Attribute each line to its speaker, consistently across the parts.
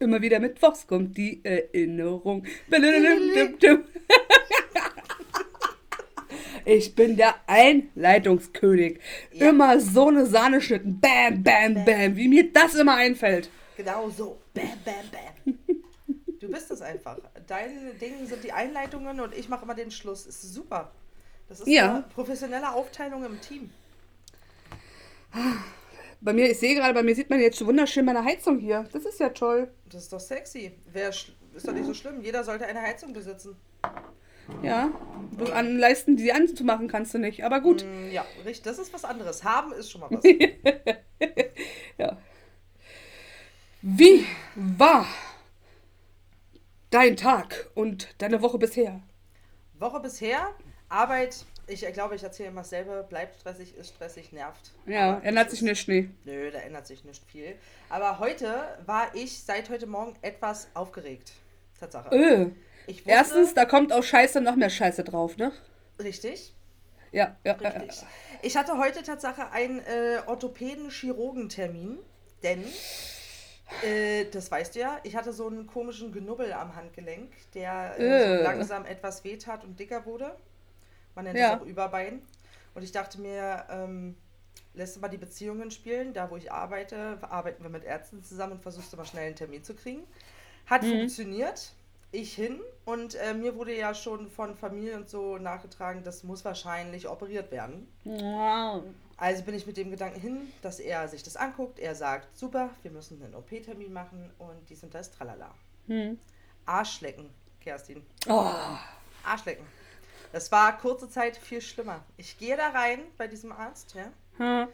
Speaker 1: immer wieder Mittwochs kommt die Erinnerung. Ich bin der Einleitungskönig.
Speaker 2: Ja.
Speaker 1: Immer so eine Sahneschnitten. Bam, bam, bam. Wie mir das immer einfällt.
Speaker 2: Genau so. Bam, bam, bam. Du bist es einfach. Deine Dinge sind die Einleitungen und ich mache immer den Schluss. Ist super. Das ist
Speaker 1: Ja.
Speaker 2: eine professionelle Aufteilung im Team.
Speaker 1: Bei mir, ich sehe gerade, bei mir sieht man jetzt schon wunderschön meine Heizung hier. Das ist ja toll.
Speaker 2: Das ist doch sexy. Wer ist doch nicht so schlimm. Jeder sollte eine Heizung besitzen.
Speaker 1: Ja. Bloß an Leisten, die anzumachen, kannst du nicht. Aber gut.
Speaker 2: Mm, Ja, richtig. Das ist was anderes. Haben ist schon mal was.
Speaker 1: Ja. Wie war dein Tag und deine Woche bisher?
Speaker 2: Woche bisher, Arbeit. Ich glaube, ich erzähle immer dasselbe. Bleibt stressig, ist stressig, nervt.
Speaker 1: Ja,
Speaker 2: Aber
Speaker 1: ändert sich nicht, nee.
Speaker 2: Nö, da ändert sich nicht viel. Aber heute war ich seit heute Morgen etwas aufgeregt. Tatsache. Ich wusste,
Speaker 1: Erstens, da kommt auf Scheiße noch mehr Scheiße drauf, ne?
Speaker 2: Richtig,
Speaker 1: Ja, ja, ja.
Speaker 2: richtig. Ich hatte heute Tatsache einen äh, Orthopäden-Chirurgentermin, denn, äh, das weißt du ja, ich hatte so einen komischen Genubbel am Handgelenk, der äh,
Speaker 1: Äh.
Speaker 2: so langsam etwas wehtat und dicker wurde. Man nennt
Speaker 1: Ja.
Speaker 2: es auch Überbein. Und ich dachte mir, ähm, lässt du mal die Beziehungen spielen. Da, wo ich arbeite, arbeiten wir mit Ärzten zusammen und versuchst du mal schnell einen Termin zu kriegen. Hat funktioniert. Ich hin und äh, mir wurde ja schon von Familie und so nachgetragen, das muss wahrscheinlich operiert werden.
Speaker 1: Wow.
Speaker 2: Also bin ich mit dem Gedanken hin, dass er sich das anguckt. Er sagt, super, wir müssen einen OP-Termin machen und dies und das, tralala.
Speaker 1: Hm.
Speaker 2: Arschlecken, Kerstin.
Speaker 1: Oh.
Speaker 2: Arschlecken. Das war kurze Zeit viel schlimmer. Ich gehe da rein bei diesem Arzt, ja.
Speaker 1: Hm.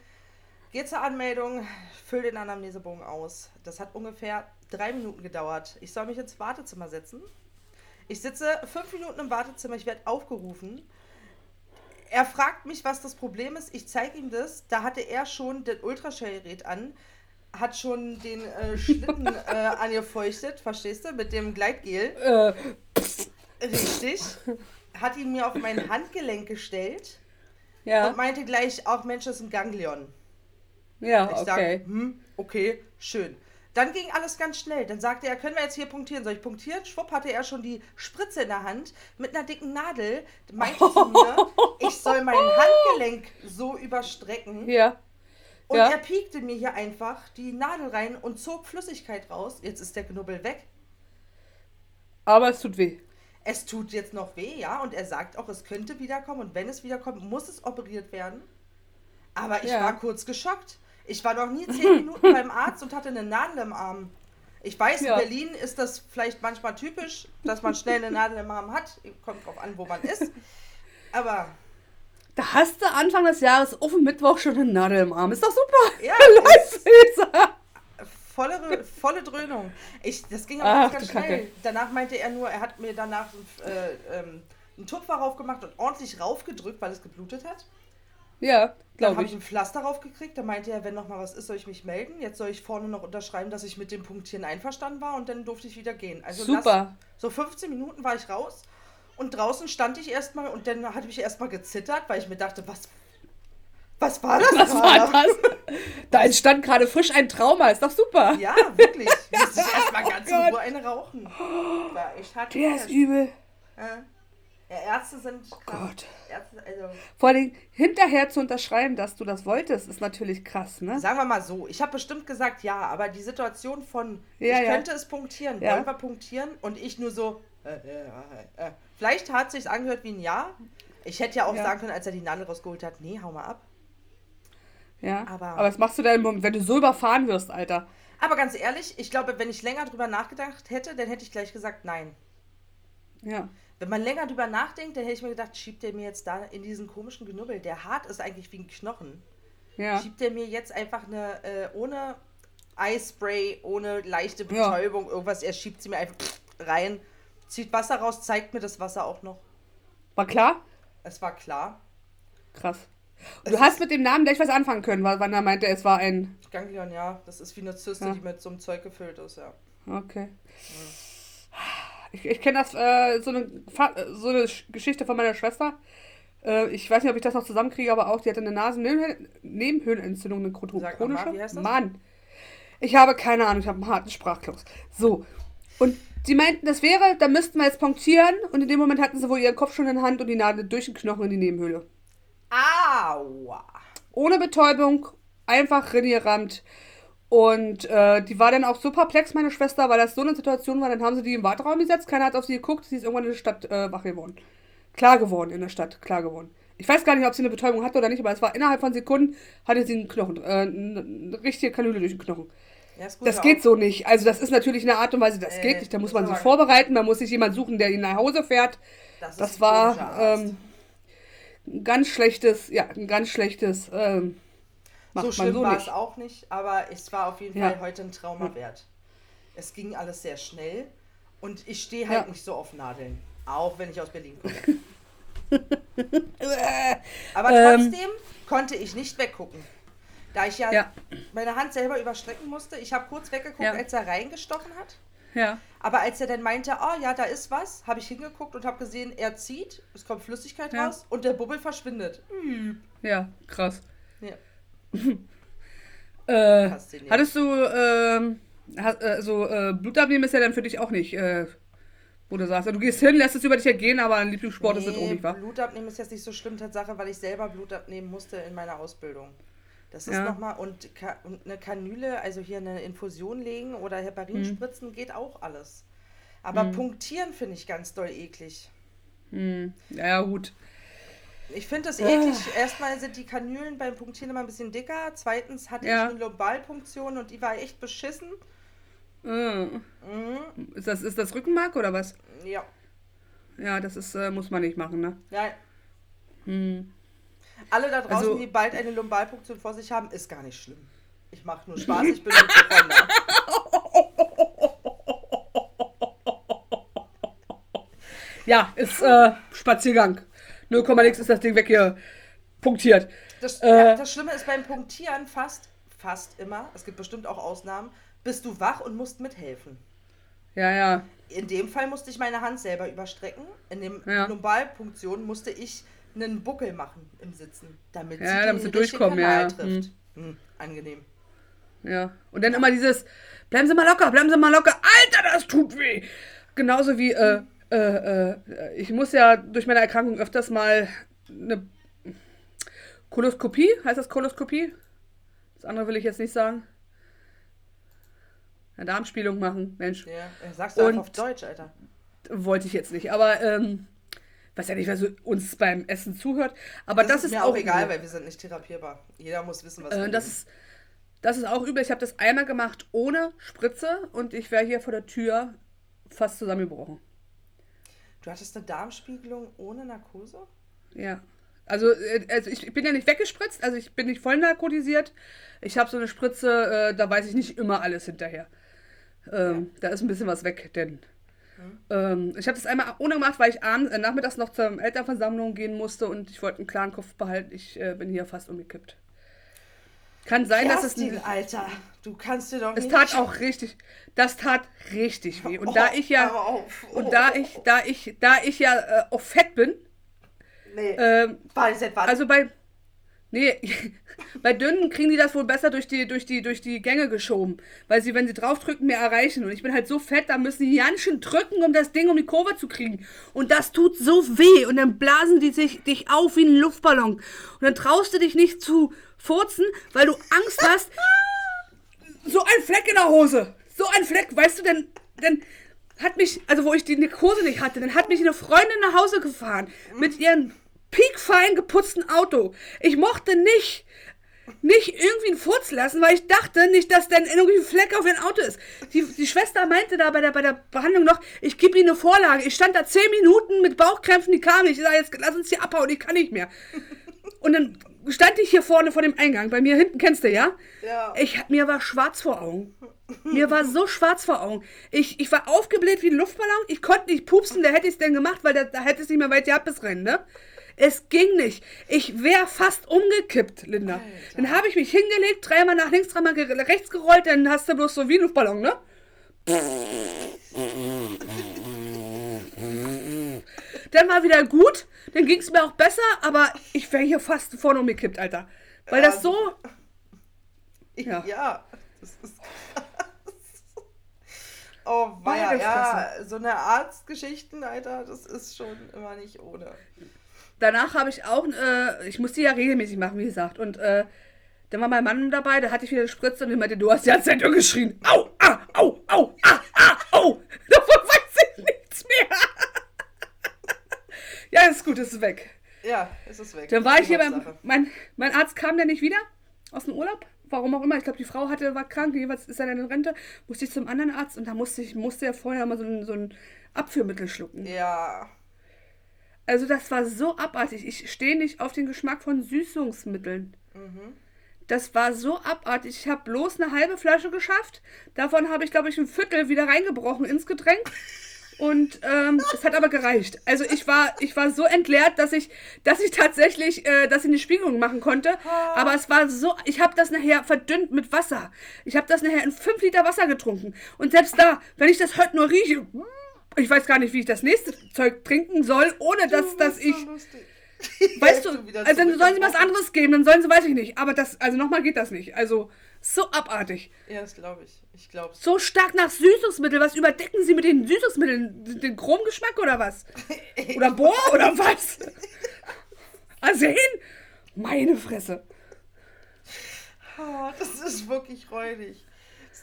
Speaker 2: Gehe zur Anmeldung, fülle den Anamnesebogen aus. Das hat ungefähr drei Minuten gedauert. Ich soll mich ins Wartezimmer setzen. Ich sitze fünf Minuten im Wartezimmer, ich werde aufgerufen. Er fragt mich, was das Problem ist. Ich zeige ihm das. Da hatte er schon das Ultraschallgerät an, hat schon den äh, Schlitten äh, angefeuchtet, verstehst du, mit dem Gleitgel.
Speaker 1: Äh,
Speaker 2: Richtig. Hat ihn mir auf mein Handgelenk gestellt
Speaker 1: ja,
Speaker 2: und meinte gleich, auch Mensch, das ist ein Ganglion.
Speaker 1: ja,
Speaker 2: Ich
Speaker 1: okay.
Speaker 2: sage, hm, okay, schön. Dann ging alles ganz schnell. Dann sagte er, können wir jetzt hier punktieren? Soll ich punktieren? Schwupp hatte er schon die Spritze in der Hand mit einer dicken Nadel. Meinte zu mir, ich soll mein Handgelenk so überstrecken.
Speaker 1: Ja,
Speaker 2: Und
Speaker 1: ja.
Speaker 2: er piekte mir hier einfach die Nadel rein und zog Flüssigkeit raus. Jetzt ist der Knubbel weg.
Speaker 1: aber es tut weh.
Speaker 2: Es tut jetzt noch weh, ja. Und er sagt auch, es könnte wiederkommen. Und wenn es wiederkommt, muss es operiert werden. Aber ich
Speaker 1: Ja.
Speaker 2: war kurz geschockt. Ich war noch nie zehn Minuten beim Arzt und hatte eine Nadel im Arm. Ich weiß,
Speaker 1: Ja.
Speaker 2: in Berlin ist das vielleicht manchmal typisch, dass man schnell eine Nadel im Arm hat. Kommt drauf an, wo man ist. Aber
Speaker 1: Da hast du Anfang des Jahres auf dem Mittwoch schon eine Nadel im Arm. Ist doch super.
Speaker 2: ja,
Speaker 1: Lisa.
Speaker 2: Volle, volle Dröhnung. Ich, das ging aber
Speaker 1: Ach,
Speaker 2: ganz, ganz schnell. Danach meinte er nur, er hat mir danach äh, ähm, einen Tupfer raufgemacht und ordentlich raufgedrückt, weil es geblutet hat.
Speaker 1: Ja,
Speaker 2: Dann
Speaker 1: glaube
Speaker 2: habe ich
Speaker 1: ich.
Speaker 2: ein Pflaster raufgekriegt. Da meinte er, wenn noch mal was ist, soll ich mich melden. Jetzt soll ich vorne noch unterschreiben, dass ich mit dem Punktieren einverstanden war und dann durfte ich wieder gehen. Also
Speaker 1: Super.
Speaker 2: Lass, so 15 Minuten war ich raus und draußen stand ich erstmal und dann hatte ich erstmal gezittert, weil ich mir dachte, was, was war das?
Speaker 1: Was war das? Da entstand gerade frisch ein Trauma. Ist doch super.
Speaker 2: Ja, wirklich. Musste ich erstmal ganz in
Speaker 1: Gott.
Speaker 2: Ruhe eine rauchen. War echt hart.
Speaker 1: Der ist übel.
Speaker 2: Ja, Ärzte sind krass.
Speaker 1: Gott.
Speaker 2: Ärzte, also,
Speaker 1: Vor allem hinterher zu unterschreiben, dass du das wolltest, ist natürlich krass, ne?
Speaker 2: sagen wir mal so, ich habe bestimmt gesagt ja, aber die Situation von,
Speaker 1: Ja,
Speaker 2: ich
Speaker 1: ja.
Speaker 2: könnte es punktieren,
Speaker 1: Ja.
Speaker 2: wollen wir punktieren? Und ich nur so, äh, äh, äh, äh. vielleicht hat sich angehört wie ein Ja. Ich hätte ja auch sagen können, als er die Nadel rausgeholt hat, nee, hau mal ab.
Speaker 1: Ja.
Speaker 2: Aber-
Speaker 1: Aber was machst du denn, wenn du so überfahren wirst, Alter?
Speaker 2: Aber ganz ehrlich, ich glaube, wenn ich länger drüber nachgedacht hätte, dann hätte ich gleich gesagt nein.
Speaker 1: Ja.
Speaker 2: Wenn man länger drüber nachdenkt, dann hätte ich mir gedacht, schiebt der mir jetzt da in diesen komischen Genubbel, der hart ist eigentlich wie ein Knochen,
Speaker 1: Ja.
Speaker 2: schiebt der mir jetzt einfach eine, äh, ohne Eispray, ohne leichte
Speaker 1: Ja.
Speaker 2: Betäubung, irgendwas, er schiebt sie mir einfach rein, zieht Wasser raus, zeigt mir das Wasser auch noch.
Speaker 1: War klar?
Speaker 2: Es war klar.
Speaker 1: Krass. Du hast mit dem Namen gleich was anfangen können, weil wann er meinte, es war ein.
Speaker 2: Ganglion, ja, das ist wie eine Zyste,
Speaker 1: Ja.
Speaker 2: die mit so einem Zeug gefüllt ist, ja.
Speaker 1: Okay. Ich, ich kenne das, äh, so, eine, so eine Sch- Geschichte von meiner Schwester. Äh, ich weiß nicht, ob ich das noch zusammenkriege, aber auch, die hatte eine Nasennebenhöhlenentzündung, eine chronische.
Speaker 2: wie heißt das?
Speaker 1: Mann. Ich habe keine Ahnung, ich habe einen harten Sprachklos. So. Und sie meinten, das wäre, da müssten wir jetzt punktieren. Und in dem Moment hatten sie wohl ihren Kopf schon in der Hand und die Nadel durch den Knochen in die Nebenhöhle.
Speaker 2: Aua.
Speaker 1: Ohne Betäubung, einfach reingerammt. Und äh, die war dann auch so perplex, meine Schwester, weil das so eine Situation war. Dann haben sie die im Warteraum gesetzt, keiner hat auf sie geguckt, sie ist irgendwann in der Stadt äh, wach geworden. Klar geworden in der Stadt, klar geworden. Ich weiß gar nicht, ob sie eine Betäubung hatte oder nicht, aber es war innerhalb von Sekunden, hatte sie einen Knochen, äh, eine richtige Kanüle durch den Knochen.
Speaker 2: Ja,
Speaker 1: Das
Speaker 2: auch.
Speaker 1: geht so nicht. Also das ist natürlich eine Art und Weise, das
Speaker 2: Äh,
Speaker 1: geht nicht. Da muss man sich vorbereiten, man muss sich jemand suchen, der ihn nach Hause fährt.
Speaker 2: Das,
Speaker 1: Das war ähm, ein ganz schlechtes, ja, ein ganz schlechtes, ähm,
Speaker 2: so schlimm
Speaker 1: so
Speaker 2: war es auch nicht, aber es war auf jeden
Speaker 1: Ja.
Speaker 2: Fall heute ein Trauma wert. Es ging alles sehr schnell und ich stehe halt
Speaker 1: Ja.
Speaker 2: nicht so auf Nadeln. Auch wenn ich aus Berlin komme. Aber
Speaker 1: Ähm.
Speaker 2: trotzdem konnte ich nicht weggucken. Da ich ja, meine Hand selber überstrecken musste. Ich habe kurz weggeguckt, als er reingestochen hat.
Speaker 1: Ja,
Speaker 2: Aber als er dann meinte, oh ja, da ist was, habe ich hingeguckt und habe gesehen, er zieht, es kommt Flüssigkeit
Speaker 1: Ja.
Speaker 2: raus und der Bubbel verschwindet.
Speaker 1: ja, krass.
Speaker 2: Ja.
Speaker 1: Äh, hattest du, ähm, hast, äh, so, äh, Blutabnehmen ist ja dann für dich auch nicht, äh, wo du sagst, du gehst hin, lässt es über dich ergehen, aber ein Lieblingssport ist es auch nicht, wa?
Speaker 2: Blut abnehmen ist jetzt nicht so schlimm, Tatsache, weil ich selber Blut abnehmen musste in meiner Ausbildung. Das ist
Speaker 1: Ja.
Speaker 2: nochmal, und, Ka und eine Kanüle, also hier eine Infusion legen oder Heparin
Speaker 1: Hm.
Speaker 2: spritzen, geht auch alles. Aber punktieren finde ich ganz doll eklig.
Speaker 1: Hm, ja, gut.
Speaker 2: Ich finde das
Speaker 1: Ah.
Speaker 2: eklig. Erstmal sind die Kanülen beim Punktieren immer ein bisschen dicker. Zweitens hatte
Speaker 1: Ja.
Speaker 2: ich eine Lumbalpunktion und die war echt beschissen.
Speaker 1: Äh,
Speaker 2: Mhm.
Speaker 1: ist, das, ist das Rückenmark oder was?
Speaker 2: Ja.
Speaker 1: Ja, das ist, äh, muss man nicht machen, ne?
Speaker 2: ja.
Speaker 1: Hm.
Speaker 2: Alle da draußen,
Speaker 1: Also-
Speaker 2: die bald eine Lumbalpunktion vor sich haben, ist gar nicht schlimm. Ich mache nur Spaß, ich bin Hypochonder.
Speaker 1: Ja, ist äh, Spaziergang. 0, nix ist das Ding weg hier punktiert.
Speaker 2: Das,
Speaker 1: Äh.
Speaker 2: ja, das Schlimme ist beim Punktieren fast, fast immer, es gibt bestimmt auch Ausnahmen, bist du wach und musst mithelfen.
Speaker 1: Ja, ja.
Speaker 2: In dem Fall musste ich meine Hand selber überstrecken. In dem
Speaker 1: Ja.
Speaker 2: Lumbalpunktion musste ich einen Buckel machen im Sitzen, damit
Speaker 1: Ja,
Speaker 2: sie
Speaker 1: damit
Speaker 2: den
Speaker 1: sie durchkommen, ja,
Speaker 2: Kanal
Speaker 1: ja.
Speaker 2: trifft. Hm, angenehm.
Speaker 1: Ja. Und dann immer dieses, bleiben Sie mal locker, bleiben Sie mal locker. Alter, das tut weh. Genauso wie, äh, äh, äh, ich muss ja durch meine Erkrankung öfters mal eine Koloskopie, heißt das Koloskopie? Das andere will ich jetzt nicht sagen. Eine Darmspielung machen, Mensch.
Speaker 2: Ja, sagst du
Speaker 1: Und-
Speaker 2: auf Deutsch, Alter.
Speaker 1: Wollte ich jetzt nicht, aber, ähm, weiß ja nicht, wer so uns beim Essen zuhört. Aber das, ist
Speaker 2: mir
Speaker 1: auch
Speaker 2: egal,
Speaker 1: übel.
Speaker 2: weil wir sind nicht therapierbar. Jeder muss wissen, was
Speaker 1: Äh,
Speaker 2: wir
Speaker 1: das ist, das ist auch übel. Ich habe das einmal gemacht ohne Spritze und ich wäre hier vor der Tür fast zusammengebrochen.
Speaker 2: Du hattest eine Darmspiegelung ohne Narkose?
Speaker 1: Ja. Also, äh, also ich bin ja nicht weggespritzt, also ich bin nicht voll narkotisiert. Ich habe so eine Spritze, äh, da weiß ich nicht immer alles hinterher. Ähm, Da ist ein bisschen was weg, denn. Ähm, ich habe das einmal ohne gemacht, weil ich abends, äh, nachmittags noch zur Elternversammlung gehen musste und ich wollte einen klaren Kopf behalten. Ich äh, bin hier fast umgekippt. Kann sein, dass es.
Speaker 2: Kerstin, Alter, du kannst dir doch
Speaker 1: Es
Speaker 2: nicht...
Speaker 1: tat auch richtig, das tat richtig weh. Und da
Speaker 2: Oh,
Speaker 1: ich ja,
Speaker 2: auf.
Speaker 1: und da ich, da ich, da ich ja äh, auch fett bin,
Speaker 2: Nee,
Speaker 1: ähm,
Speaker 2: warte.
Speaker 1: also bei, nee, bei dünnen kriegen die das wohl besser durch die, durch die, durch die Gänge geschoben, weil sie, wenn sie draufdrücken, mehr erreichen. Und ich bin halt so fett, da müssen die ganz schön drücken, um das Ding um die Kurve zu kriegen. Und das tut so weh. Und dann blasen die sich dich auf wie ein Luftballon. Und dann traust du dich nicht zu furzen, weil du Angst hast, so ein Fleck in der Hose. So ein Fleck, weißt du, denn, denn hat mich, also wo ich die Narkose nicht hatte, dann hat mich eine Freundin nach Hause gefahren mit ihrem piekfein geputzten Auto. Ich mochte nicht, nicht irgendwie einen Furz lassen, weil ich dachte nicht, dass dann irgendwie ein Fleck auf ihrem Auto ist. Die, die Schwester meinte da bei der, bei der Behandlung noch, ich gebe ihnen eine Vorlage. Ich stand da zehn Minuten mit Bauchkrämpfen, die kamen nicht. Ich sage, jetzt lass uns hier abhauen, ich kann nicht mehr. Und dann stand ich hier vorne vor dem Eingang. Bei mir hinten kennst du, ja?
Speaker 2: Ja.
Speaker 1: Ich, mir war schwarz vor Augen. Mir war so schwarz vor Augen. Ich, ich war aufgebläht wie ein Luftballon. Ich konnte nicht pupsen, da hätte ich es denn gemacht, weil da, da hätte es nicht mehr weit gehabt bis rennen, ne? Es ging nicht. Ich wäre fast umgekippt, Linda. Dann habe ich mich hingelegt, dreimal nach links, dreimal rechts gerollt, dann hast du bloß so wie ein Luftballon, ne? Dann war wieder gut, dann ging es mir auch besser, aber ich wäre hier fast vorne umgekippt, Alter. Weil das so,
Speaker 2: ja.
Speaker 1: ja.
Speaker 2: Das ist. Oh, weia, ja, so eine Arztgeschichten, Alter, das ist schon immer nicht ohne.
Speaker 1: Danach habe ich auch, äh, ich musste ja regelmäßig machen, wie gesagt. Und äh, dann war mein Mann dabei, da hatte ich wieder eine Spritze und ich meinte, du hast die ganze Zeit nur geschrien. Au, ah, au, au, ah, ah, au. Davon weiß ich nichts mehr. ja, ist gut, ist weg.
Speaker 2: Ja, es ist weg.
Speaker 1: Dann war ich hier beim, mein, mein Arzt kam dann nicht wieder aus dem Urlaub. Warum auch immer. Ich glaube, die Frau hatte, war krank, jeweils ist er dann in Rente. Musste ich zum anderen Arzt und da musste ich, musste er vorher mal so ein, so ein Abführmittel schlucken.
Speaker 2: Ja,
Speaker 1: Also das war so abartig. Ich stehe nicht auf den Geschmack von Süßungsmitteln. Das war so abartig. Ich habe bloß eine halbe Flasche geschafft. Davon habe ich, glaube ich, ein Viertel wieder reingebrochen ins Getränk. Und ähm, es hat aber gereicht. Also ich war, ich war so entleert, dass ich, dass ich tatsächlich, äh, dass ich eine Spiegelung machen konnte. Aber es war so, ich habe das nachher verdünnt mit Wasser. Ich habe das nachher in 5 Liter Wasser getrunken. Und selbst da, wenn ich das heute nur rieche, ich weiß gar nicht, wie ich das nächste Zeug trinken soll, ohne dass, dass ich. Weißt du, also dann sollen sie was anderes geben, dann sollen sie, weiß ich nicht. Aber das, also nochmal geht das nicht. Also so abartig.
Speaker 2: Ja, das glaube ich. Ich glaube.
Speaker 1: So stark nach Süßungsmittel. Was überdecken sie mit den Süßungsmitteln? Den Chromgeschmack oder was? Oder Bohr oder was? Arsen? Meine Fresse.
Speaker 2: Oh, das ist wirklich räudig.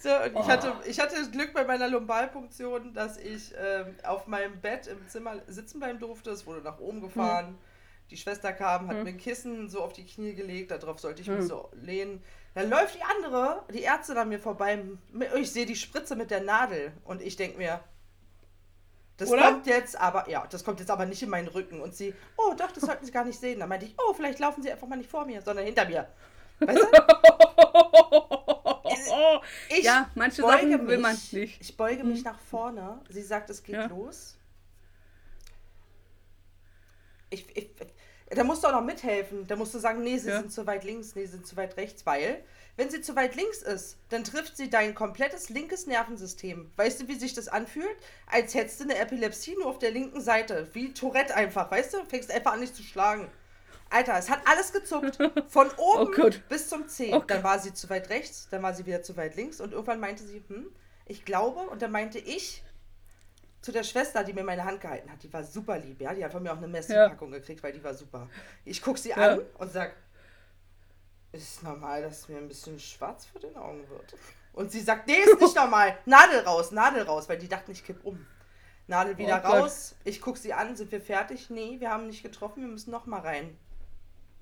Speaker 2: So, und ich, hatte, ich hatte das Glück bei meiner Lumbalpunktion, dass ich ähm, auf meinem Bett im Zimmer sitzen bleiben durfte. Es wurde nach oben gefahren. Die Schwester kam, hat mir ein Kissen so auf die Knie gelegt, darauf sollte ich mich so lehnen. Dann läuft die andere, die Ärztin an mir vorbei. Ich sehe die Spritze mit der Nadel und ich denke mir, das
Speaker 1: Oder?
Speaker 2: kommt jetzt aber, ja, das kommt jetzt aber nicht in meinen Rücken. Und sie, oh doch, das sollten Sie gar nicht sehen. Dann meinte ich, oh, vielleicht laufen Sie einfach mal nicht vor mir, sondern hinter mir. Weißt du? Ich
Speaker 1: ja, manche
Speaker 2: beuge
Speaker 1: Sachen will
Speaker 2: mich,
Speaker 1: man nicht.
Speaker 2: Ich beuge mich nach vorne. Sie sagt, es geht
Speaker 1: Ja.
Speaker 2: los. Ich, ich, da musst du auch noch mithelfen. Da musst du sagen, nee, sie
Speaker 1: Ja.
Speaker 2: sind zu weit links, nee, sie sind zu weit rechts, weil, wenn sie zu weit links ist, dann trifft sie dein komplettes linkes Nervensystem. Weißt du, wie sich das anfühlt? Als hättest du eine Epilepsie nur auf der linken Seite. Wie Tourette einfach, weißt du? Fängst einfach an, dich zu schlagen. Alter, es hat alles gezuckt. Von oben
Speaker 1: Oh
Speaker 2: bis zum Zeh.
Speaker 1: Oh
Speaker 2: dann war sie zu weit rechts, dann war sie wieder zu weit links und irgendwann meinte sie, hm, ich glaube, und dann meinte ich zu der Schwester, die mir meine Hand gehalten hat, die war super lieb, ja, die hat von mir auch eine Messi-Packung gekriegt, weil die war super. Ich gucke sie
Speaker 1: Ja.
Speaker 2: an und sag, ist normal, dass mir ein bisschen schwarz vor den Augen wird. Und sie sagt, nee, ist nicht normal. Nadel raus, Nadel raus, weil die dachten, ich kipp um. Nadel wieder
Speaker 1: Oh
Speaker 2: raus. Ich gucke sie an, sind wir fertig? Nee, wir haben nicht getroffen, wir müssen noch mal rein.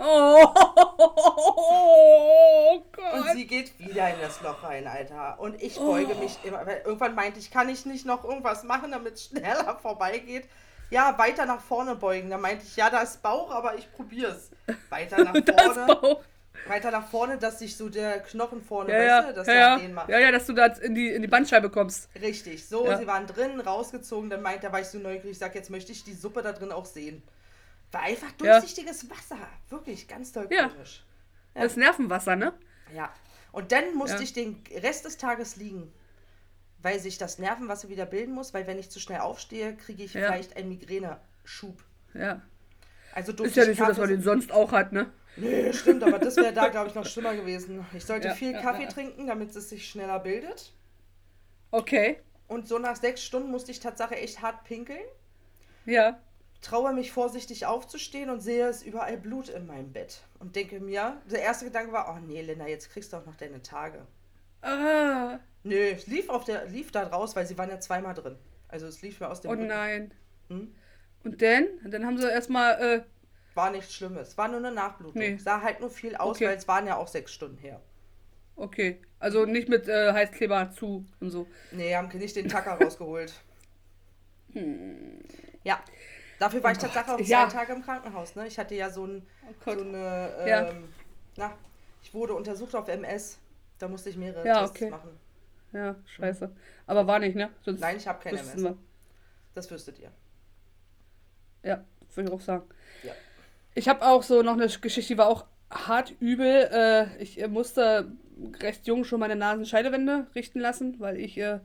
Speaker 1: Oh,
Speaker 2: Und
Speaker 1: Gott.
Speaker 2: sie geht wieder in das Loch rein, Alter. Und ich beuge mich immer. Weil irgendwann meinte ich, kann ich nicht noch irgendwas machen, damit es schneller vorbeigeht? Ja, weiter nach vorne beugen. Da meinte ich, ja, da ist Bauch, aber ich probier's. Weiter nach
Speaker 1: Das
Speaker 2: vorne.
Speaker 1: Bauch.
Speaker 2: Weiter nach vorne, dass sich so der Knochen vorne,
Speaker 1: Ja,
Speaker 2: weißt
Speaker 1: ja,
Speaker 2: du, dass
Speaker 1: ja, ja.
Speaker 2: den macht.
Speaker 1: ja, ja, dass du da in die, in die Bandscheibe kommst.
Speaker 2: Richtig, so,
Speaker 1: Ja.
Speaker 2: sie waren drin, rausgezogen, dann meint er, war ich so neugierig, ich sag, jetzt möchte ich die Suppe da drin auch sehen. War einfach
Speaker 1: Ja.
Speaker 2: durchsichtiges Wasser. Wirklich, ganz toll
Speaker 1: Ja.
Speaker 2: komisch. Ja.
Speaker 1: Das Nervenwasser, ne?
Speaker 2: Ja. Und dann musste
Speaker 1: Ja.
Speaker 2: ich den Rest des Tages liegen, weil sich das Nervenwasser wieder bilden muss, weil wenn ich zu schnell aufstehe, kriege ich
Speaker 1: Ja.
Speaker 2: vielleicht einen Migräneschub.
Speaker 1: Ja.
Speaker 2: Also
Speaker 1: Ist ja
Speaker 2: ich
Speaker 1: nicht so, dass man
Speaker 2: Kaffee-
Speaker 1: den sonst auch hat, ne?
Speaker 2: Nee, stimmt, aber das wäre da, glaube ich, noch schlimmer gewesen. Ich sollte
Speaker 1: Ja,
Speaker 2: viel
Speaker 1: ja,
Speaker 2: Kaffee
Speaker 1: ja.
Speaker 2: trinken, damit es sich schneller bildet.
Speaker 1: Okay.
Speaker 2: Und so nach sechs Stunden musste ich tatsächlich echt hart pinkeln.
Speaker 1: Ja.
Speaker 2: Traue mich vorsichtig aufzustehen und sehe es überall Blut in meinem Bett. Und denke mir, der erste Gedanke war, oh nee, Linda, jetzt kriegst du auch noch deine Tage.
Speaker 1: Ah.
Speaker 2: Nö, es lief, auf der, lief da raus, weil sie waren ja zweimal drin. Also es lief mir aus dem
Speaker 1: Oh
Speaker 2: Rücken.
Speaker 1: nein.
Speaker 2: Hm?
Speaker 1: Und dann? Dann haben sie erstmal, äh,
Speaker 2: War nichts Schlimmes. War nur eine Nachblutung.
Speaker 1: Nee.
Speaker 2: Sah halt nur viel aus,
Speaker 1: Okay.
Speaker 2: weil es waren ja auch sechs Stunden her.
Speaker 1: okay. Also nicht mit äh, Heißkleber zu und so.
Speaker 2: Nee, haben nicht den Tacker rausgeholt. Ja. Dafür war ich tatsächlich auch zwei.
Speaker 1: Ja.
Speaker 2: Tage im Krankenhaus. Ne? Ich hatte ja so, ein,
Speaker 1: Oh
Speaker 2: so eine, ähm,
Speaker 1: Ja.
Speaker 2: na, ich wurde untersucht auf MS. Da musste ich mehrere
Speaker 1: Ja,
Speaker 2: Tests
Speaker 1: okay.
Speaker 2: machen.
Speaker 1: Ja, scheiße. Aber war nicht, ne? Sonst
Speaker 2: Nein, ich habe keine MS.
Speaker 1: wir.
Speaker 2: Das wüsstet ihr.
Speaker 1: Ja, würde ich auch sagen.
Speaker 2: Ja.
Speaker 1: Ich habe auch so noch eine Geschichte, die war auch hart übel. Äh, ich äh, musste recht jung schon meine Nasenscheidewände richten lassen, weil ich äh,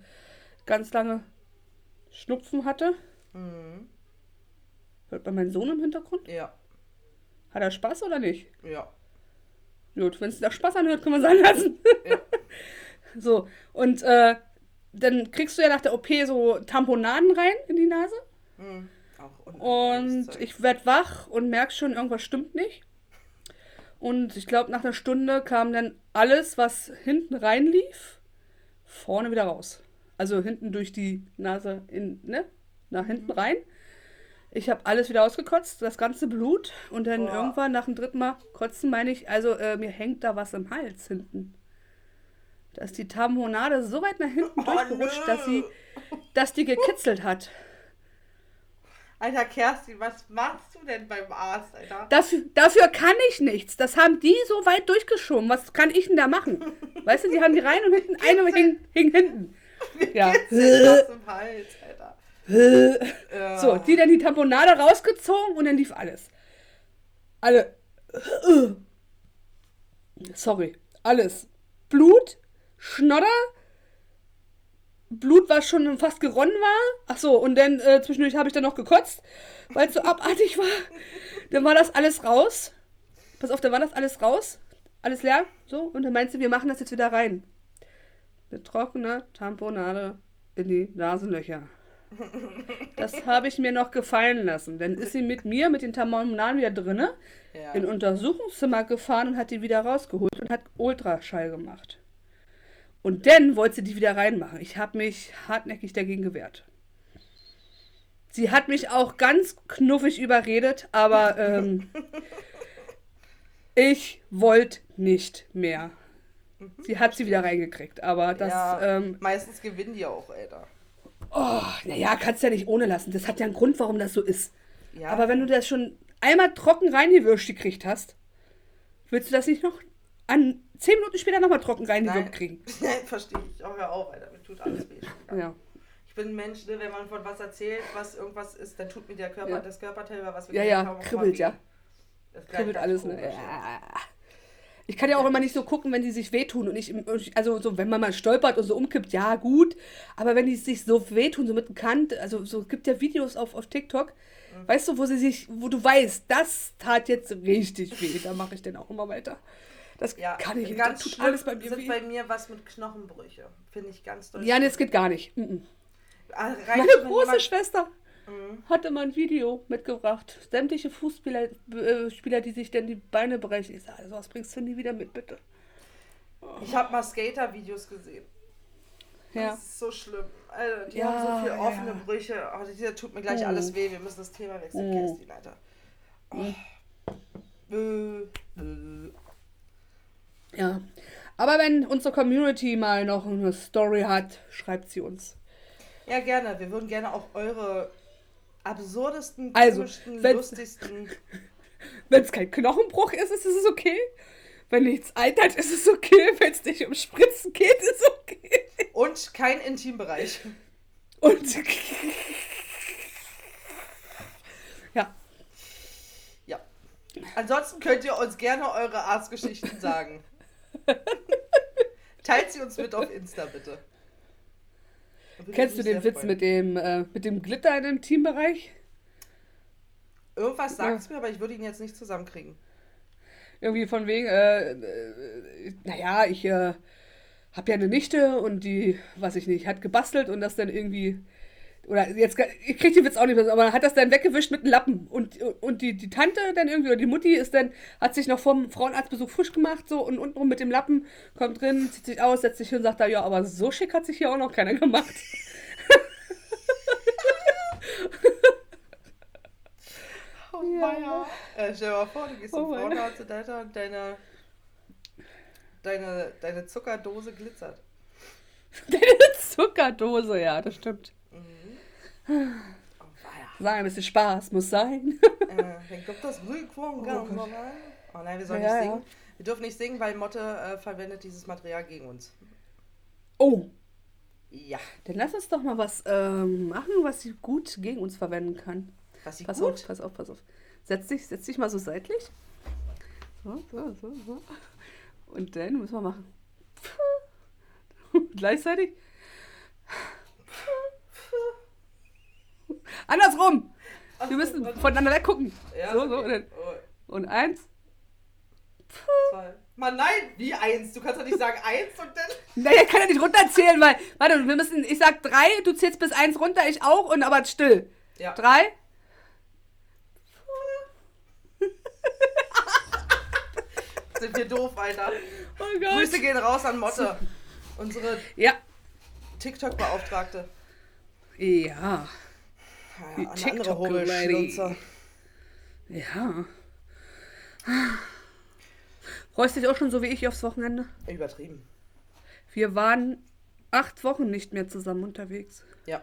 Speaker 1: ganz lange Schnupfen hatte.
Speaker 2: Mhm.
Speaker 1: Hört man meinen Sohn im Hintergrund?
Speaker 2: Ja,
Speaker 1: Hat er Spaß oder nicht?
Speaker 2: ja.
Speaker 1: Gut, wenn es nach Spaß anhört, können wir sein lassen.
Speaker 2: Ja.
Speaker 1: So, und äh, dann kriegst du ja nach der OP so Tamponaden rein in die Nase.
Speaker 2: Hm. Auch
Speaker 1: Und ich werd wach und merk schon, irgendwas stimmt nicht. Und ich glaube, nach einer Stunde kam dann alles, was hinten reinlief, vorne wieder raus. Also hinten durch die Nase in, ne? Nach hinten rein. Ich habe alles wieder ausgekotzt, das ganze Blut. Und dann
Speaker 2: Boah.
Speaker 1: irgendwann nach dem dritten Mal kotzen, meine ich, also äh, mir hängt da was im Hals hinten. Da ist die Tamponade so weit nach hinten
Speaker 2: Oh,
Speaker 1: durchgerutscht,
Speaker 2: nö.
Speaker 1: dass sie, dass die gekitzelt hat.
Speaker 2: Alter Kerstin, was machst du denn beim Arzt, Alter?
Speaker 1: Dafür, dafür kann ich nichts. Das haben die so weit durchgeschoben. Was kann ich denn da machen? Weißt du, die haben die rein und hinten, eine hing, hing hinten. Ja.
Speaker 2: Kitzel was im Hals. Ja.
Speaker 1: So, die dann die Tamponade rausgezogen und dann lief alles. Alle. Sorry. Alles. Blut, Schnodder, Blut, was schon fast geronnen war. Ach so, und dann äh, zwischendurch habe ich dann noch gekotzt, weil es so abartig war. Dann war das alles raus. Pass auf, dann war das alles raus. Alles leer. So, und dann meinst du, wir machen das jetzt wieder rein. Eine trockene Tamponade in die Nasenlöcher. Das habe ich mir noch gefallen lassen. Dann ist sie mit mir, mit den Tamponaden wieder drinne,
Speaker 2: Ja.
Speaker 1: in Untersuchungszimmer gefahren und hat die wieder rausgeholt und hat Ultraschall gemacht. Und dann wollte sie die wieder reinmachen. Ich habe mich hartnäckig dagegen gewehrt. Sie hat mich auch ganz knuffig überredet, aber ähm, ich wollte nicht mehr. Sie hat sie wieder reingekriegt, aber das,
Speaker 2: ja,
Speaker 1: ähm,
Speaker 2: meistens gewinnen die auch, Alter.
Speaker 1: Oh, naja, kannst ja nicht ohne lassen. Das hat ja einen Grund, warum das so ist.
Speaker 2: Ja,
Speaker 1: Aber wenn du das schon einmal trocken reingewürscht gekriegt hast, willst du das nicht noch an zehn Minuten später nochmal trocken reingewürgt kriegen?
Speaker 2: Nein, verstehe ich. Oh, hör auf, Alter. Mir tut alles weh. schon.
Speaker 1: Ja.
Speaker 2: Ich bin ein Mensch, ne, wenn man von was erzählt, was irgendwas ist, dann tut mir der Körper,
Speaker 1: Ja.
Speaker 2: das Körperteil, was wir
Speaker 1: Ja, ja,
Speaker 2: auch
Speaker 1: kribbelt ja.
Speaker 2: Das
Speaker 1: Kribbelt
Speaker 2: gleich
Speaker 1: alles, ne? Ja. Ich kann ja auch immer nicht so gucken, wenn die sich wehtun und ich, also so, wenn man mal stolpert und so umkippt, ja, gut. Aber wenn die sich so wehtun, so mit dem Kant, also so, es gibt ja Videos auf, auf TikTok,
Speaker 2: Mhm.
Speaker 1: weißt du, wo sie sich, wo du weißt, das tat jetzt richtig weh, da mache ich dann auch immer weiter. Das
Speaker 2: Ja,
Speaker 1: kann ich
Speaker 2: ganz
Speaker 1: das tut alles bei mir
Speaker 2: sind
Speaker 1: weh.
Speaker 2: bei mir was mit Knochenbrüche. Finde ich ganz doll.
Speaker 1: Ja, nee, das geht gar nicht. Mhm.
Speaker 2: Reicht
Speaker 1: Meine große Schwester
Speaker 2: Mhm.
Speaker 1: hatte mal ein Video mitgebracht. Sämtliche Fußspieler, äh, Spieler, die sich denn die Beine brechen. Ich sage, also, was bringst du nie wieder mit, bitte?
Speaker 2: Ich habe mal Skater-Videos gesehen.
Speaker 1: Ja.
Speaker 2: Das ist so schlimm. Alter, die
Speaker 1: Ja,
Speaker 2: haben so viele offene
Speaker 1: ja.
Speaker 2: Brüche. Oh, dieser tut mir gleich
Speaker 1: Oh.
Speaker 2: alles weh. Wir müssen das Thema wechseln,
Speaker 1: Oh.
Speaker 2: Kerstin, Alter. Oh. Äh.
Speaker 1: Ja. Aber wenn unsere Community mal noch eine Story hat, schreibt sie uns.
Speaker 2: Ja, gerne. Wir würden gerne auch eure absurdesten,
Speaker 1: Also,
Speaker 2: komischsten, lustigsten.
Speaker 1: Wenn es kein Knochenbruch ist, ist es okay. Wenn nichts eitert, ist es okay. Wenn es nicht um Spritzen geht, ist es okay.
Speaker 2: Und kein Intimbereich.
Speaker 1: Und. Ja.
Speaker 2: Ja. Ansonsten könnt ihr uns gerne eure Arztgeschichten sagen. Teilt sie uns mit auf Insta, bitte.
Speaker 1: Kennst du den Witz
Speaker 2: freuen.
Speaker 1: mit dem, äh, mit dem Glitter in dem Teambereich?
Speaker 2: Irgendwas sagt es mir, aber ich würde ihn jetzt nicht zusammenkriegen.
Speaker 1: Irgendwie von wegen, äh, äh, naja, ich äh, habe ja eine Nichte und die, was ich nicht, hat gebastelt und das dann irgendwie, oder jetzt, ich krieg den Witz auch nicht mehr, so, aber hat das dann weggewischt mit einem Lappen. Und, und die, die Tante dann irgendwie, oder die Mutti ist dann, hat sich noch vom Frauenarztbesuch frisch gemacht, so, und untenrum mit dem Lappen, kommt drin, zieht sich aus, setzt sich hin und sagt da, ja, aber so schick hat sich hier auch noch keiner gemacht.
Speaker 2: Oh ja. Äh, stell dir mal vor, du gehst
Speaker 1: Oh
Speaker 2: zum. Frauenarzt und deine, deine, deine Zuckerdose glitzert.
Speaker 1: Deine Zuckerdose, ja, das stimmt.
Speaker 2: Oh.
Speaker 1: Sei ein bisschen Spaß, muss sein.
Speaker 2: Äh, dann kommt das ganz
Speaker 1: Gott.
Speaker 2: normal. Oh nein, wir sollen
Speaker 1: Ja,
Speaker 2: nicht
Speaker 1: ja.
Speaker 2: singen. Wir dürfen nicht singen, weil Motte äh, verwendet dieses Material gegen uns.
Speaker 1: Oh,
Speaker 2: Ja.
Speaker 1: dann lass uns doch mal was ähm, machen, was sie gut gegen uns verwenden kann.
Speaker 2: Was sie
Speaker 1: Pass
Speaker 2: gut.
Speaker 1: auf, pass auf, pass auf. Setz dich, setz dich mal so seitlich. So, so, so, so. Und dann müssen wir machen. Gleichzeitig. Andersrum.
Speaker 2: Ach,
Speaker 1: Wir müssen
Speaker 2: warte.
Speaker 1: voneinander weggucken.
Speaker 2: Ja,
Speaker 1: so, so. Und,
Speaker 2: okay. Oh,
Speaker 1: und eins.
Speaker 2: zwei. Mann, nein, wie eins? Du kannst doch nicht sagen eins und dann.
Speaker 1: Naja, ich kann ja nicht runterzählen, weil. Warte, wir müssen. Ich sag drei, du zählst bis eins runter, ich auch, und aber still.
Speaker 2: Ja.
Speaker 1: Drei.
Speaker 2: Sind wir doof, Alter.
Speaker 1: Oh
Speaker 2: Grüße gehen raus an Motte. Unsere
Speaker 1: Ja.
Speaker 2: TikTok-Beauftragte.
Speaker 1: Ja.
Speaker 2: Ja, eine andere
Speaker 1: TikTok-Lady.
Speaker 2: Hobelschnurzer.
Speaker 1: Ja. Freust dich auch schon so wie ich aufs Wochenende?
Speaker 2: Übertrieben.
Speaker 1: Wir waren acht Wochen nicht mehr zusammen unterwegs.
Speaker 2: Ja.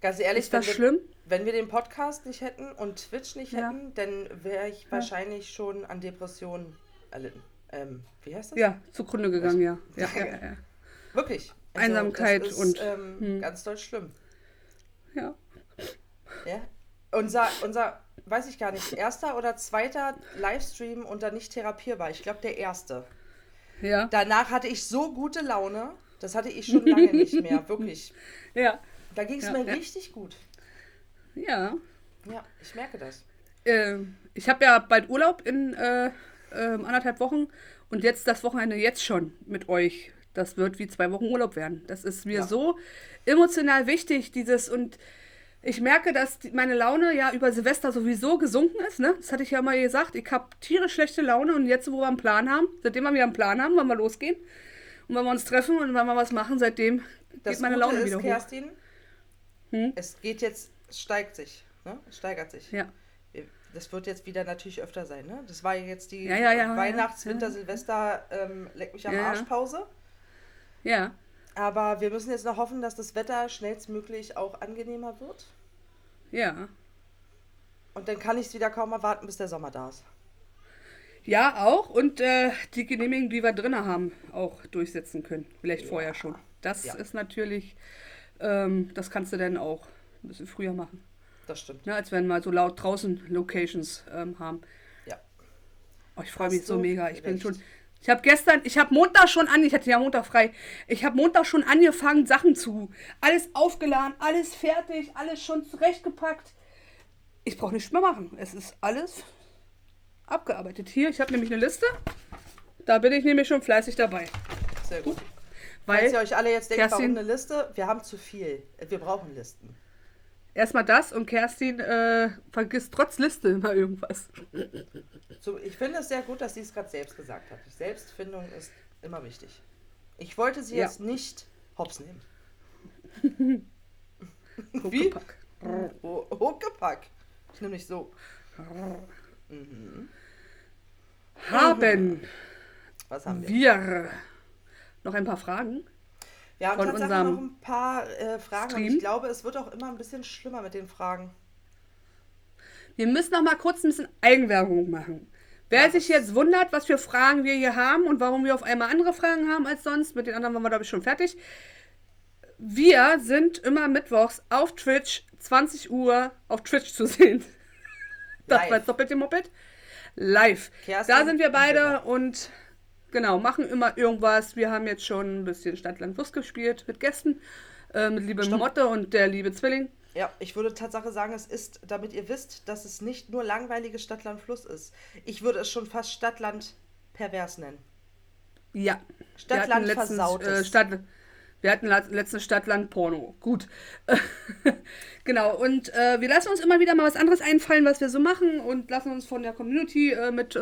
Speaker 2: Ganz ehrlich,
Speaker 1: Ist das
Speaker 2: wenn wir,
Speaker 1: schlimm?
Speaker 2: wenn wir den Podcast nicht hätten und Twitch nicht
Speaker 1: Ja.
Speaker 2: hätten, dann wäre ich wahrscheinlich schon an Depressionen erlitten. Ähm, wie heißt das?
Speaker 1: Ja, zugrunde gegangen, ja. Ja, ja, ja. ja.
Speaker 2: Wirklich.
Speaker 1: Einsamkeit
Speaker 2: das ist,
Speaker 1: und-
Speaker 2: Ähm,
Speaker 1: hm.
Speaker 2: Ganz doll schlimm.
Speaker 1: ja.
Speaker 2: Ja. Unser, unser, weiß ich gar nicht, erster oder zweiter Livestream unter nicht therapierbar. Ich glaube, der erste.
Speaker 1: Ja.
Speaker 2: Danach hatte ich so gute Laune. Das hatte ich schon lange nicht mehr. Wirklich.
Speaker 1: Ja.
Speaker 2: Da ging es
Speaker 1: Ja,
Speaker 2: mir
Speaker 1: ja.
Speaker 2: richtig gut.
Speaker 1: Ja.
Speaker 2: Ja, ich merke das.
Speaker 1: Ähm, ich habe ja bald Urlaub in äh, ähm, anderthalb Wochen und jetzt das Wochenende jetzt schon mit euch. Das wird wie zwei Wochen Urlaub werden. Das ist mir
Speaker 2: Ja.
Speaker 1: so emotional wichtig, dieses und ich merke, dass meine Laune ja über Silvester sowieso gesunken ist. Ne? Das hatte ich ja mal gesagt. Ich habe tierisch schlechte Laune und jetzt, wo wir einen Plan haben, seitdem wir wieder einen Plan haben, wann wir losgehen und wenn wir uns treffen und wenn wir was machen, seitdem
Speaker 2: Das
Speaker 1: geht meine
Speaker 2: Gute
Speaker 1: Laune
Speaker 2: ist,
Speaker 1: wieder hoch.
Speaker 2: Kerstin,
Speaker 1: Hm?
Speaker 2: es geht jetzt, es steigt sich. Ne? Es steigert sich.
Speaker 1: Ja.
Speaker 2: Das wird jetzt wieder natürlich öfter sein. Ne? Das war jetzt die
Speaker 1: Ja, ja, ja,
Speaker 2: Weihnachts-. Winter-, Silvester, ähm, leck mich am
Speaker 1: Ja, ja. Ja.
Speaker 2: Aber wir müssen jetzt noch hoffen, dass das Wetter schnellstmöglich auch angenehmer wird.
Speaker 1: Ja.
Speaker 2: Und dann kann ich es wieder kaum erwarten, bis der Sommer da ist.
Speaker 1: Ja, auch. Und äh, die Genehmigung, die wir drin haben, auch durchsetzen können. Vielleicht vorher schon. Das
Speaker 2: Ja.
Speaker 1: ist natürlich, ähm, das kannst du dann auch ein bisschen früher machen.
Speaker 2: Das stimmt.
Speaker 1: Ne, als wenn wir so laut draußen Locations ähm, haben.
Speaker 2: Ja.
Speaker 1: Oh, ich freue mich so mega. Ich bin
Speaker 2: recht.
Speaker 1: schon. Ich habe gestern, ich habe Montag schon an, ich hatte ja Montag frei. Ich habe Montag schon angefangen, Sachen zu. Alles aufgeladen, alles fertig, alles schon zurechtgepackt. Ich brauche nichts mehr machen. Es ist alles abgearbeitet. Hier, ich habe nämlich eine Liste. Da bin ich nämlich schon fleißig dabei.
Speaker 2: Sehr gut.
Speaker 1: Weil
Speaker 2: Falls ihr euch alle jetzt denkt, warum
Speaker 1: Kerstin-
Speaker 2: eine Liste? Wir haben zu viel. Wir brauchen Listen.
Speaker 1: Erstmal das und Kerstin äh, vergisst trotz Liste immer irgendwas.
Speaker 2: So, ich finde es sehr gut, dass sie es gerade selbst gesagt hat. Die Selbstfindung ist immer wichtig. Ich wollte sie
Speaker 1: Ja.
Speaker 2: jetzt nicht hops nehmen. Wie?
Speaker 1: Huckepack.
Speaker 2: Oh, Huckepack. Ich nehme nicht so.
Speaker 1: Haben
Speaker 2: Was haben wir?
Speaker 1: wir noch ein paar Fragen?
Speaker 2: Wir haben
Speaker 1: von unserem
Speaker 2: noch ein paar äh, Fragen und ich glaube, es wird auch immer ein bisschen schlimmer mit den Fragen.
Speaker 1: Wir müssen noch mal kurz ein bisschen Eigenwerbung machen. Wer
Speaker 2: Ja,
Speaker 1: sich jetzt wundert, was für Fragen wir hier haben und warum wir auf einmal andere Fragen haben als sonst, mit den anderen waren wir, glaube ich, schon fertig. Wir sind immer mittwochs auf Twitch, 20 Uhr auf Twitch zu sehen. Das
Speaker 2: Live.
Speaker 1: war jetzt doppelt im Moped. Live.
Speaker 2: Kerstin
Speaker 1: da sind wir
Speaker 2: und
Speaker 1: beide und genau, machen immer irgendwas. Wir haben jetzt schon ein bisschen Stadtland Fluss gespielt mit Gästen. Äh, mit liebe
Speaker 2: Stopp.
Speaker 1: Motte und der liebe Zwilling.
Speaker 2: Ja, ich würde Tatsache sagen, es ist, damit ihr wisst, dass es nicht nur langweiliges Stadtland Fluss ist. Ich würde es schon fast Stadtland pervers nennen.
Speaker 1: Ja.
Speaker 2: Stadtland
Speaker 1: wir hatten letztens,
Speaker 2: versautes.
Speaker 1: äh, Stadt, wir hatten la- letztens Stadtland Porno. Gut. genau. Und äh, wir lassen uns immer wieder mal was anderes einfallen, was wir so machen und lassen uns von der Community äh, mit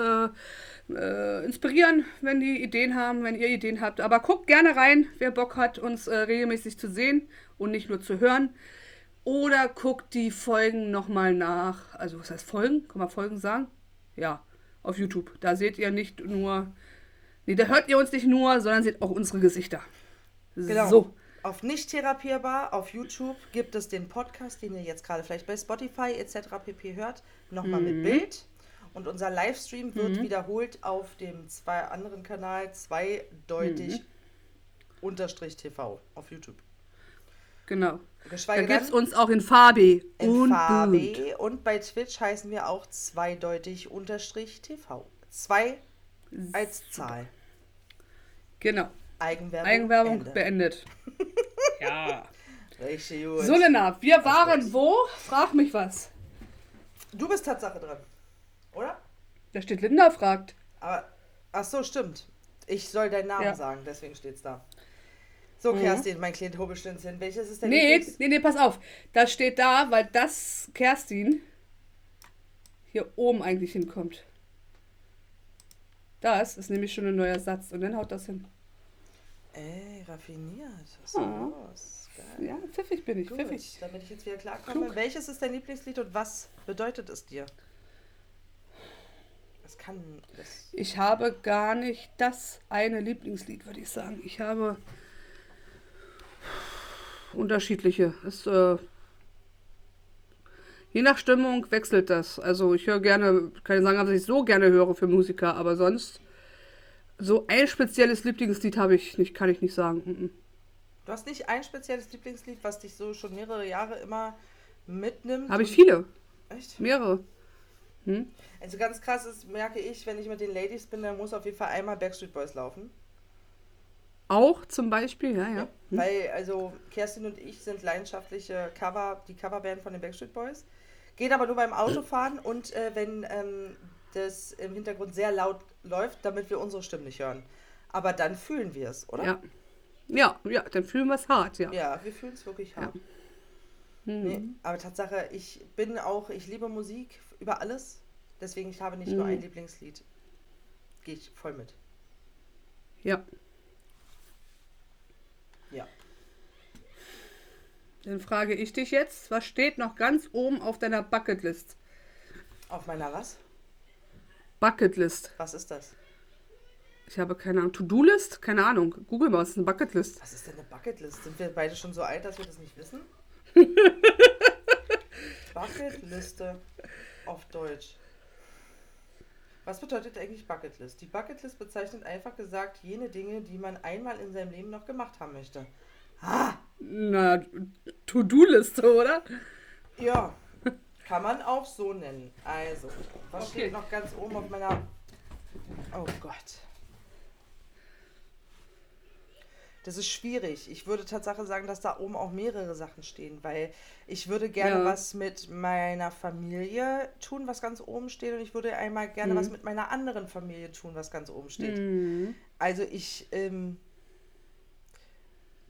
Speaker 1: äh, inspirieren, wenn die Ideen haben, wenn ihr Ideen habt. Aber guckt gerne rein, wer Bock hat, uns äh, regelmäßig zu sehen und nicht nur zu hören. Oder guckt die Folgen nochmal nach. Also, was heißt Folgen? Kann man Folgen sagen? Ja, auf YouTube. Da seht ihr nicht nur. Nee, da hört ihr uns nicht nur, sondern seht auch unsere Gesichter.
Speaker 2: Genau.
Speaker 1: So.
Speaker 2: Auf nicht therapierbar, auf YouTube gibt es den Podcast, den ihr jetzt gerade vielleicht bei Spotify etc. pp. hört, nochmal
Speaker 1: Mhm.
Speaker 2: mit Bild. Und unser Livestream wird wiederholt auf dem zwei anderen Kanal zweideutig
Speaker 1: Mhm.
Speaker 2: unterstrich TV auf YouTube.
Speaker 1: Genau. Da
Speaker 2: Geschweige
Speaker 1: gibt es uns auch in Farbe.
Speaker 2: in
Speaker 1: und
Speaker 2: Farbe. Und bei Twitch heißen wir auch zweideutig unterstrich TV. Zwei als Zahl.
Speaker 1: Genau.
Speaker 2: Eigenwerbung.
Speaker 1: Eigenwerbung
Speaker 2: Ende.
Speaker 1: beendet. ja.
Speaker 2: Richtig gut.
Speaker 1: So, Lena, wir waren wo? Frag mich was.
Speaker 2: Du bist Tatsache dran. Oder?
Speaker 1: Da steht Linda fragt.
Speaker 2: Aber Ach so, stimmt. Ich soll deinen Namen
Speaker 1: Ja.
Speaker 2: sagen, deswegen steht's da. So,
Speaker 1: Mhm.
Speaker 2: Kerstin, mein Klient Hobelstünzchen. Welches ist dein
Speaker 1: Nee,
Speaker 2: Lieblings-
Speaker 1: nee, nee, pass auf. Das steht da, weil das Kerstin hier oben eigentlich hinkommt. Das ist nämlich schon ein neuer Satz und dann haut das hin.
Speaker 2: Ey, raffiniert. Was ist denn
Speaker 1: Ja.
Speaker 2: los? Geil.
Speaker 1: Ja, pfiffig bin ich,
Speaker 2: Gut,
Speaker 1: pfiffig.
Speaker 2: damit ich jetzt wieder klarkomme.
Speaker 1: Klug.
Speaker 2: Welches ist dein Lieblingslied und was bedeutet es dir? Kann. Das,
Speaker 1: Ich habe gar nicht das eine Lieblingslied, würde ich sagen. Ich habe unterschiedliche. Es, äh, je nach Stimmung wechselt das. Also ich höre gerne, kann ich sagen, dass ich so gerne höre für Musiker, aber sonst so ein spezielles Lieblingslied habe ich nicht, kann ich nicht sagen.
Speaker 2: Du hast nicht ein spezielles Lieblingslied, was dich so schon mehrere Jahre immer mitnimmt?
Speaker 1: Habe ich viele,
Speaker 2: Echt?
Speaker 1: mehrere. Hm?
Speaker 2: Also ganz krass ist, merke ich, wenn ich mit den Ladies bin, dann muss auf jeden Fall einmal Backstreet Boys laufen.
Speaker 1: Auch zum Beispiel, ja, ja. Hm?
Speaker 2: Weil, also, Kerstin und ich sind leidenschaftliche Cover, die Coverband von den Backstreet Boys. Geht aber nur beim Autofahren und äh, wenn ähm, das im Hintergrund sehr laut läuft, damit wir unsere Stimmen nicht hören. Aber dann fühlen wir es, oder?
Speaker 1: Ja. Ja, ja, dann fühlen wir es hart, ja.
Speaker 2: Ja, wir fühlen es wirklich hart.
Speaker 1: Mhm.
Speaker 2: Nee, aber Tatsache, ich bin auch, ich liebe Musik über alles. Deswegen, ich habe nicht nur
Speaker 1: Mhm.
Speaker 2: ein Lieblingslied. Gehe ich voll mit.
Speaker 1: ja.
Speaker 2: Ja.
Speaker 1: Dann frage ich dich jetzt, was steht noch ganz oben auf deiner Bucketlist?
Speaker 2: Auf meiner was?
Speaker 1: Bucketlist.
Speaker 2: Was ist das?
Speaker 1: Ich habe keine Ahnung. To-Do-List? Keine Ahnung. Google mal, was ist eine Bucketlist?
Speaker 2: Was ist denn eine Bucketlist? Sind wir beide schon so alt, dass wir das nicht wissen? Bucketliste auf Deutsch. Was bedeutet eigentlich Bucketlist? Die Bucketlist bezeichnet einfach gesagt jene Dinge, die man einmal in seinem Leben noch gemacht haben möchte.
Speaker 1: Na, To-Do-Liste, oder?
Speaker 2: Ja, kann man auch so nennen. Also, was
Speaker 1: Okay.
Speaker 2: steht noch ganz oben auf meiner... Oh Gott. Das ist schwierig. Ich würde Tatsache sagen, dass da oben auch mehrere Sachen stehen, weil ich würde gerne
Speaker 1: Ja.
Speaker 2: was mit meiner Familie tun, was ganz oben steht, und ich würde einmal gerne was mit meiner anderen Familie tun, was ganz oben steht.
Speaker 1: Mhm.
Speaker 2: Also ich, ähm,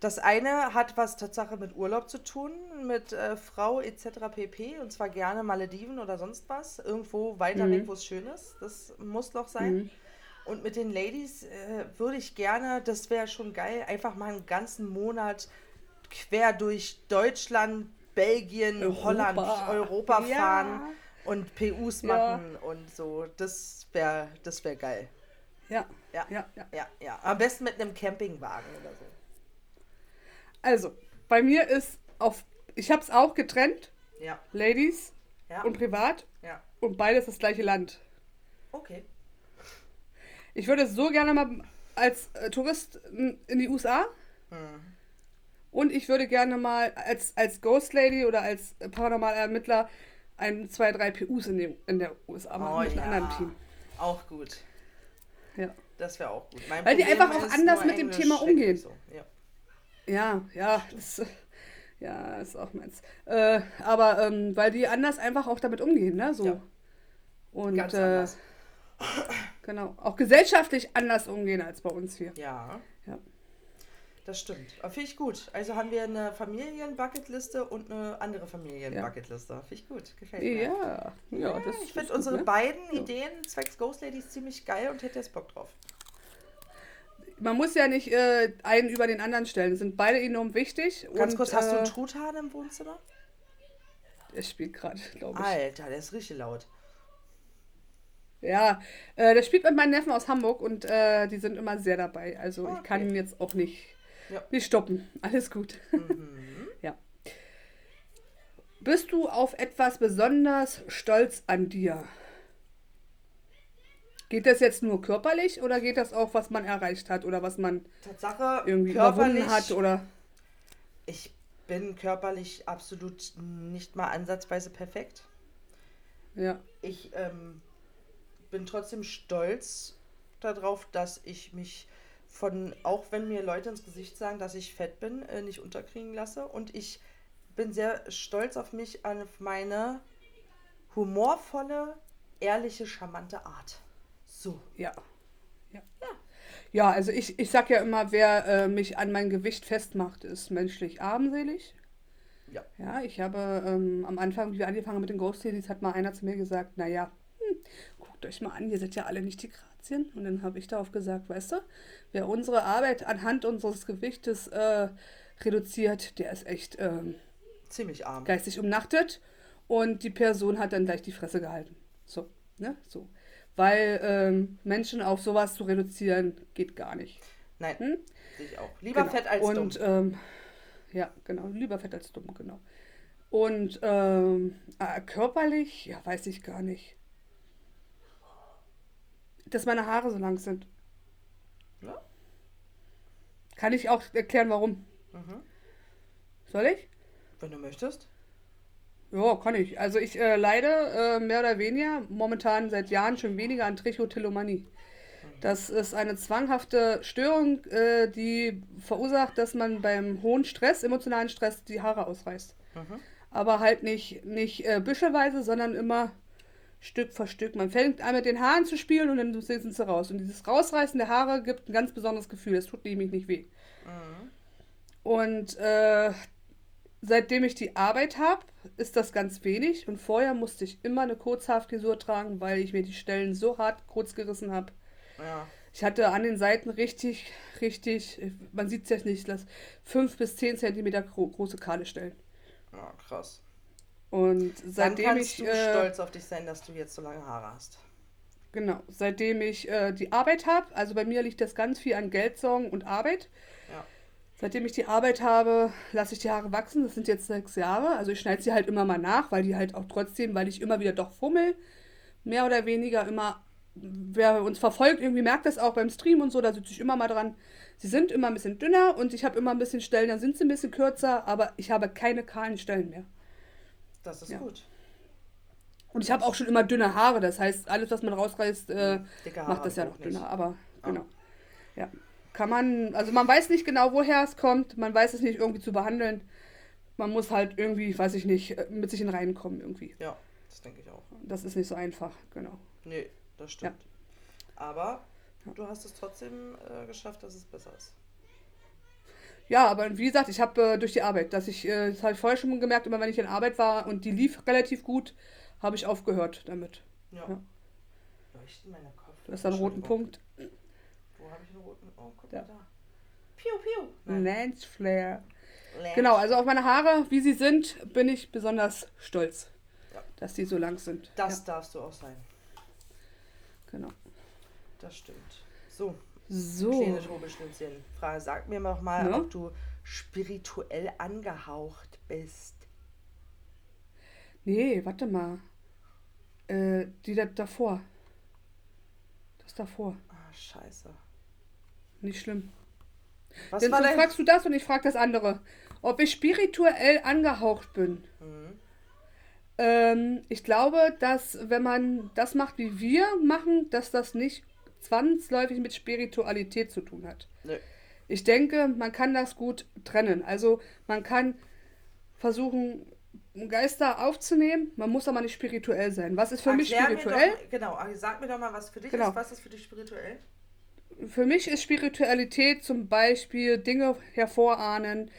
Speaker 2: das eine hat was Tatsache mit Urlaub zu tun, mit äh, Frau etc. pp. Und zwar gerne Malediven oder sonst was. Irgendwo weiter
Speaker 1: Mhm.
Speaker 2: weg, wo es schön ist. Das muss doch sein. Und mit den Ladies äh, würde ich gerne, das wäre schon geil, einfach mal einen ganzen Monat quer durch Deutschland, Belgien,
Speaker 1: Europa.
Speaker 2: Holland, Europa
Speaker 1: Ja.
Speaker 2: fahren und PUs
Speaker 1: Ja.
Speaker 2: machen und so. Das wäre das wär geil.
Speaker 1: Ja.
Speaker 2: Ja.
Speaker 1: ja, ja.
Speaker 2: Ja, ja. Am besten mit einem Campingwagen oder so.
Speaker 1: Also, bei mir ist auf. Ich habe es auch getrennt.
Speaker 2: Ja,
Speaker 1: Ladies
Speaker 2: ja,
Speaker 1: und privat.
Speaker 2: ja.
Speaker 1: Und beides das gleiche Land.
Speaker 2: Okay.
Speaker 1: Ich würde so gerne mal als äh, Tourist in in die USA.
Speaker 2: Hm.
Speaker 1: Und ich würde gerne mal als, als Ghost Lady oder als paranormaler Ermittler ein, zwei, drei PUs in, den, in der USA machen
Speaker 2: Oh
Speaker 1: mit
Speaker 2: ja.
Speaker 1: einem anderen Team.
Speaker 2: Auch gut.
Speaker 1: Ja.
Speaker 2: Das wäre auch gut. Mein
Speaker 1: Weil die
Speaker 2: Problem
Speaker 1: einfach auch anders mit dem
Speaker 2: Englisch
Speaker 1: Thema
Speaker 2: check
Speaker 1: umgehen.
Speaker 2: So. Ja.
Speaker 1: Ja, ja, das, ja, ist auch meins. Äh, aber ähm, weil die anders einfach auch damit umgehen, ne? So.
Speaker 2: Ja.
Speaker 1: Und
Speaker 2: Ganz
Speaker 1: äh,
Speaker 2: anders.
Speaker 1: Genau, auch gesellschaftlich anders umgehen als bei uns hier.
Speaker 2: Ja.
Speaker 1: Ja.
Speaker 2: Das stimmt. Finde ich gut. Also haben wir eine Familien-Bucketliste und eine andere Familien-Bucketliste. Finde ich gut. Gefällt mir.
Speaker 1: Ja, ja, das
Speaker 2: ich finde unsere
Speaker 1: ne?
Speaker 2: beiden
Speaker 1: Ja.
Speaker 2: Ideen zwecks Ghost Ladies ziemlich geil und hätte jetzt Bock drauf.
Speaker 1: Man muss ja nicht äh, einen über den anderen stellen. Es sind beide enorm wichtig.
Speaker 2: Ganz
Speaker 1: und,
Speaker 2: kurz, hast du
Speaker 1: äh,
Speaker 2: einen Truthahn im Wohnzimmer?
Speaker 1: Der spielt gerade, glaube ich.
Speaker 2: Alter, der ist richtig laut.
Speaker 1: Ja, äh, der spielt mit meinen Neffen aus Hamburg und äh, die sind immer sehr dabei. Also ich
Speaker 2: Okay.
Speaker 1: kann ihn jetzt auch nicht,
Speaker 2: Ja.
Speaker 1: nicht stoppen. Alles gut.
Speaker 2: Mhm.
Speaker 1: ja. Bist du auf etwas besonders stolz an dir? Geht das jetzt nur körperlich oder geht das auch, was man erreicht hat oder was man
Speaker 2: Tatsache,
Speaker 1: irgendwie
Speaker 2: körperlich,
Speaker 1: überwunden hat oder
Speaker 2: ich bin körperlich absolut nicht mal ansatzweise perfekt.
Speaker 1: ja.
Speaker 2: Ich ähm, bin trotzdem stolz darauf, dass ich mich von, auch wenn mir Leute ins Gesicht sagen, dass ich fett bin, äh, nicht unterkriegen lasse. Und ich bin sehr stolz auf mich, auf meine humorvolle, ehrliche, charmante Art. So.
Speaker 1: Ja. Ja, also ich, ich sag ja immer, wer äh, mich an mein Gewicht festmacht, ist menschlich armselig.
Speaker 2: Ja.
Speaker 1: Ja, ich habe ähm, am Anfang, wie wir angefangen haben mit den Ghost Ladies, hat mal einer zu mir gesagt, naja, guckt euch mal an, ihr seid ja alle nicht die Grazien. Und dann habe ich darauf gesagt, weißt du, wer unsere Arbeit anhand unseres Gewichtes äh, reduziert, der ist echt ähm,
Speaker 2: Ziemlich arm.
Speaker 1: geistig umnachtet. Und die Person hat dann gleich die Fresse gehalten. So, ne, so. Weil ähm, Menschen auf sowas zu reduzieren, geht gar nicht.
Speaker 2: Nein,
Speaker 1: Hm?
Speaker 2: ich auch. Lieber
Speaker 1: Genau.
Speaker 2: fett als
Speaker 1: und,
Speaker 2: dumm.
Speaker 1: Ähm, ja, genau. Lieber fett als dumm, genau. Und ähm, äh, körperlich, ja, weiß ich gar nicht. Dass meine Haare so lang sind.
Speaker 2: Ja.
Speaker 1: Kann ich auch erklären, warum.
Speaker 2: Mhm.
Speaker 1: Soll ich?
Speaker 2: Wenn du möchtest.
Speaker 1: Ja, kann ich. Also ich äh, leide äh, mehr oder weniger momentan seit Jahren schon weniger an Trichotillomanie. Das ist eine zwanghafte Störung, äh, die verursacht, dass man beim hohen Stress, emotionalen Stress, die Haare ausreißt.
Speaker 2: Mhm.
Speaker 1: Aber halt nicht, nicht äh, büschelweise, sondern immer Stück für Stück. Man fängt an mit den Haaren zu spielen und dann sind sie raus. Und dieses Rausreißen der Haare gibt ein ganz besonderes Gefühl. Es tut nämlich nicht weh.
Speaker 2: Mhm.
Speaker 1: Und äh, seitdem ich die Arbeit habe, ist das ganz wenig. Und vorher musste ich immer eine Kurzhaarfrisur tragen, weil ich mir die Stellen so hart kurz gerissen habe.
Speaker 2: Ja.
Speaker 1: Ich hatte an den Seiten richtig, richtig, man sieht es jetzt nicht, das 5 bis 10 Zentimeter gro große kahle Stellen.
Speaker 2: ja, krass.
Speaker 1: Und
Speaker 2: Dann
Speaker 1: seitdem
Speaker 2: kannst
Speaker 1: ich,
Speaker 2: du
Speaker 1: äh,
Speaker 2: stolz auf dich sein, dass du jetzt so lange Haare hast.
Speaker 1: genau, seitdem ich äh, die Arbeit habe, also bei mir liegt das ganz viel an Geldsorgen und Arbeit.
Speaker 2: Ja.
Speaker 1: Seitdem ich die Arbeit habe, lasse ich die Haare wachsen. Das sind jetzt sechs Jahre. Also ich schneide sie halt immer mal nach, weil die halt auch trotzdem, weil ich immer wieder doch fummel, mehr oder weniger immer, wer uns verfolgt, irgendwie merkt das auch beim Stream und so, da sitze ich immer mal dran. Sie sind immer ein bisschen dünner und ich habe immer ein bisschen Stellen, dann sind sie ein bisschen kürzer, aber ich habe keine kahlen Stellen mehr.
Speaker 2: Das ist
Speaker 1: Ja.
Speaker 2: gut.
Speaker 1: Und ich habe auch schon immer dünne Haare, das heißt, alles, was man rausreißt, äh,
Speaker 2: Haare
Speaker 1: macht das ja noch
Speaker 2: nicht.
Speaker 1: dünner, aber
Speaker 2: Ah.
Speaker 1: genau. Ja. Kann man, also man weiß nicht genau, woher es kommt, man weiß es nicht irgendwie zu behandeln. Man muss halt irgendwie, weiß ich nicht, mit sich in Reihen kommen irgendwie.
Speaker 2: Ja, das denke ich auch.
Speaker 1: Das ist nicht so einfach, genau.
Speaker 2: Nee, das stimmt. Aber du hast es trotzdem äh, geschafft, dass es besser ist.
Speaker 1: Ja, aber wie gesagt, ich habe äh, durch die Arbeit, dass ich, äh, das habe ich vorher schon gemerkt, immer wenn ich in Arbeit war und die lief relativ gut, habe ich aufgehört damit.
Speaker 2: Ja.
Speaker 1: Ja.
Speaker 2: Leuchten meine Kopf.
Speaker 1: Du hast einen roten. Punkt.
Speaker 2: Wo habe ich einen roten? Oh, guck
Speaker 1: Ja.
Speaker 2: mal da. Piu, piu. Nein.
Speaker 1: Lance.
Speaker 2: Lance.
Speaker 1: Genau, also auf meine Haare, wie sie sind, bin ich besonders stolz,
Speaker 2: Ja.
Speaker 1: dass die so lang sind.
Speaker 2: Das darfst du auch sein.
Speaker 1: ja, genau.
Speaker 2: Das stimmt. So,
Speaker 1: So.
Speaker 2: kleine. Frage, sag mir noch mal,
Speaker 1: Ja?
Speaker 2: ob du spirituell angehaucht bist.
Speaker 1: Nee, warte mal. Äh, die da, davor. Das davor.
Speaker 2: Ah, scheiße.
Speaker 1: Nicht schlimm.
Speaker 2: Was
Speaker 1: Denn
Speaker 2: war
Speaker 1: so
Speaker 2: dein...
Speaker 1: fragst du das und ich frag das andere. Ob ich spirituell angehaucht bin.
Speaker 2: Mhm.
Speaker 1: Ähm, ich glaube, dass wenn man das macht, wie wir machen, dass das nicht zwangsläufig mit Spiritualität zu tun hat.
Speaker 2: Nö.
Speaker 1: Ich denke, man kann das gut trennen. Also man kann versuchen, Geister aufzunehmen, man muss aber nicht spirituell sein. Was ist für mich
Speaker 2: Erklär mir
Speaker 1: spirituell?
Speaker 2: Doch, genau, sag mir doch mal, was für dich
Speaker 1: Genau.
Speaker 2: ist. Was ist für dich spirituell?
Speaker 1: Für mich ist Spiritualität zum Beispiel Dinge hervorahnen,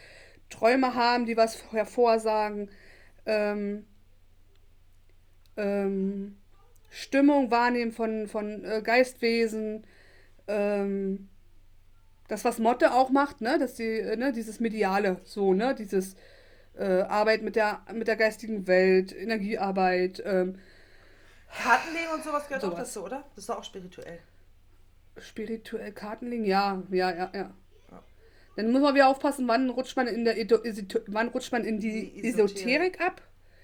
Speaker 1: Träume haben, die was hervorsagen, ähm, ähm, Stimmung wahrnehmen von, von äh, Geistwesen, ähm, das, was Motte auch macht, ne, dass die, äh, ne, dieses Mediale, so, ne, dieses äh, Arbeit mit der, mit der geistigen Welt, Energiearbeit, ähm,
Speaker 2: Kartenlegen und sowas gehört auch
Speaker 1: Sowas.
Speaker 2: dazu, oder? Das ist doch auch spirituell.
Speaker 1: Spirituell Kartenlegen, ja, ja, ja, ja.
Speaker 2: Ja.
Speaker 1: Dann muss man wieder aufpassen, wann rutscht man in der Edo, wann rutscht man in die,
Speaker 2: Die Esoterik.
Speaker 1: Esoterik ab.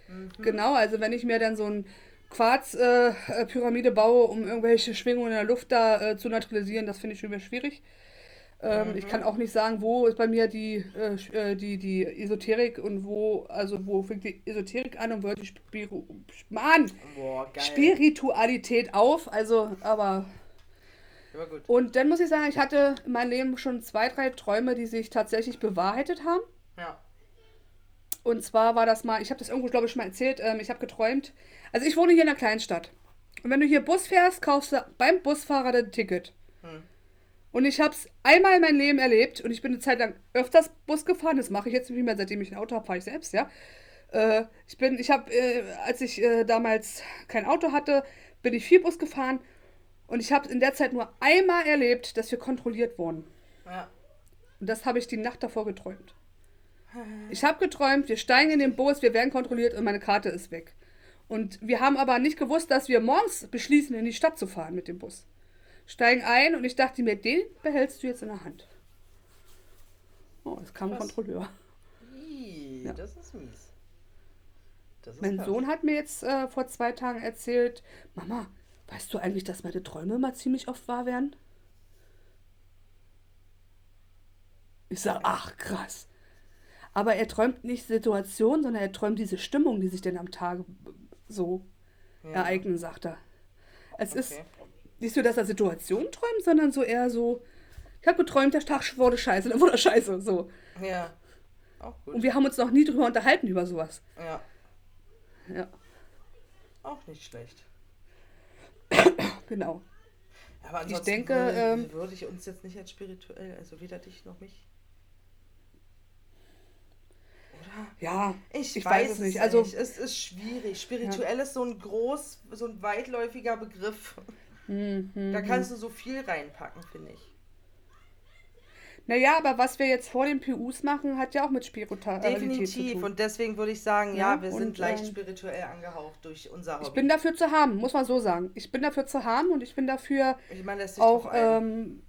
Speaker 2: Mhm.
Speaker 1: Genau, also wenn ich mir dann so ein Quarz-Pyramide äh, Pyramide baue, um irgendwelche Schwingungen in der Luft da äh, zu neutralisieren, das finde ich schon wieder schwierig. Ähm,
Speaker 2: Mhm.
Speaker 1: Ich kann auch nicht sagen, wo ist bei mir die, äh, äh, die, die Esoterik und wo, also wo fängt die Esoterik an und wo hört die Spiru Mann,
Speaker 2: Boah.
Speaker 1: Spiritualität auf. Also, aber und dann muss ich sagen, ich hatte in meinem Leben schon zwei, drei Träume, die sich tatsächlich bewahrheitet haben.
Speaker 2: Ja.
Speaker 1: Und zwar war das mal, ich habe das irgendwo, glaube ich, schon mal erzählt, ähm, ich habe geträumt. Also ich wohne hier in einer Kleinstadt. Und wenn du hier Bus fährst, kaufst du beim Busfahrer das Ticket.
Speaker 2: Hm.
Speaker 1: Und ich habe es einmal in meinem Leben erlebt und ich bin eine Zeit lang öfters Bus gefahren. Das mache ich jetzt nicht mehr, seitdem ich ein Auto habe, fahre ich selbst, ja. Äh, ich bin, ich habe, äh, als ich äh, damals kein Auto hatte, bin ich viel Bus gefahren und ich habe in der Zeit nur einmal erlebt, dass wir kontrolliert wurden.
Speaker 2: Ja.
Speaker 1: Und das habe ich die Nacht davor geträumt. Ich habe geträumt, wir steigen in den Bus, wir werden kontrolliert und meine Karte ist weg. Und wir haben aber nicht gewusst, dass wir morgens beschließen, in die Stadt zu fahren mit dem Bus. Steigen ein und ich dachte mir, den behältst du jetzt in der Hand. Oh, es kam ein. Kontrolleur.
Speaker 2: Ih,
Speaker 1: Ja.
Speaker 2: Das ist mies. Das ist
Speaker 1: Mein
Speaker 2: krass.
Speaker 1: Sohn hat mir jetzt äh, vor zwei Tagen erzählt, Mama, weißt du eigentlich, dass meine Träume immer ziemlich oft wahr werden? Ich sage, ach krass. Aber er träumt nicht Situationen, sondern er träumt diese Stimmung, die sich denn am Tag so
Speaker 2: Ja.
Speaker 1: ereignen, sagt er. Es ist
Speaker 2: Okay.
Speaker 1: nicht so, dass er Situationen träumt, sondern so eher so, ich habe geträumt, der Tag wurde scheiße, dann wurde er scheiße, so.
Speaker 2: Ja. Auch gut.
Speaker 1: Und wir haben uns noch nie drüber unterhalten, über sowas.
Speaker 2: ja.
Speaker 1: Ja,
Speaker 2: Auch nicht schlecht.
Speaker 1: genau.
Speaker 2: Aber
Speaker 1: Ich denke,
Speaker 2: würde,
Speaker 1: ähm,
Speaker 2: würde ich uns jetzt nicht als spirituell, also weder dich noch mich. Oder?
Speaker 1: Ja,
Speaker 2: Ich,
Speaker 1: Ich
Speaker 2: weiß,
Speaker 1: weiß
Speaker 2: es
Speaker 1: nicht, also-
Speaker 2: nicht. Es ist schwierig. Spirituell ist so ein groß, so ein weitläufiger Begriff.
Speaker 1: Mhm.
Speaker 2: Da kannst du so viel reinpacken, finde ich.
Speaker 1: Naja, aber was wir jetzt vor den PUs machen, hat ja auch mit Spiritualität zu
Speaker 2: Definitiv.
Speaker 1: tun.
Speaker 2: Und deswegen würde ich sagen, ja,
Speaker 1: Ja,
Speaker 2: wir sind leicht
Speaker 1: ähm,
Speaker 2: spirituell angehaucht durch unser Hobby.
Speaker 1: Ich bin dafür zu haben, muss man so sagen. Ich bin dafür zu haben und ich bin dafür
Speaker 2: ich meine,
Speaker 1: auch, ähm,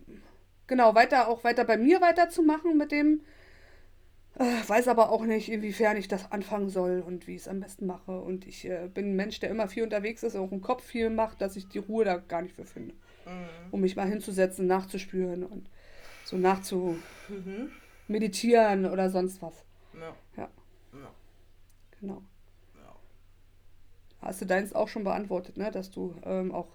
Speaker 1: genau, weiter, auch weiter bei mir weiterzumachen mit dem. Äh, weiß aber auch nicht, inwiefern ich das anfangen soll und wie ich es am besten mache. Und ich äh, bin ein Mensch, der immer viel unterwegs ist, auch im Kopf viel macht, dass ich die Ruhe da gar nicht für finde.
Speaker 2: Mhm.
Speaker 1: Um mich mal hinzusetzen, nachzuspüren und so nachzu
Speaker 2: Mhm.
Speaker 1: oder sonst was.
Speaker 2: Ja.
Speaker 1: Ja,
Speaker 2: Ja.
Speaker 1: genau. Hast du deins auch schon beantwortet, ne? Dass du ähm, auch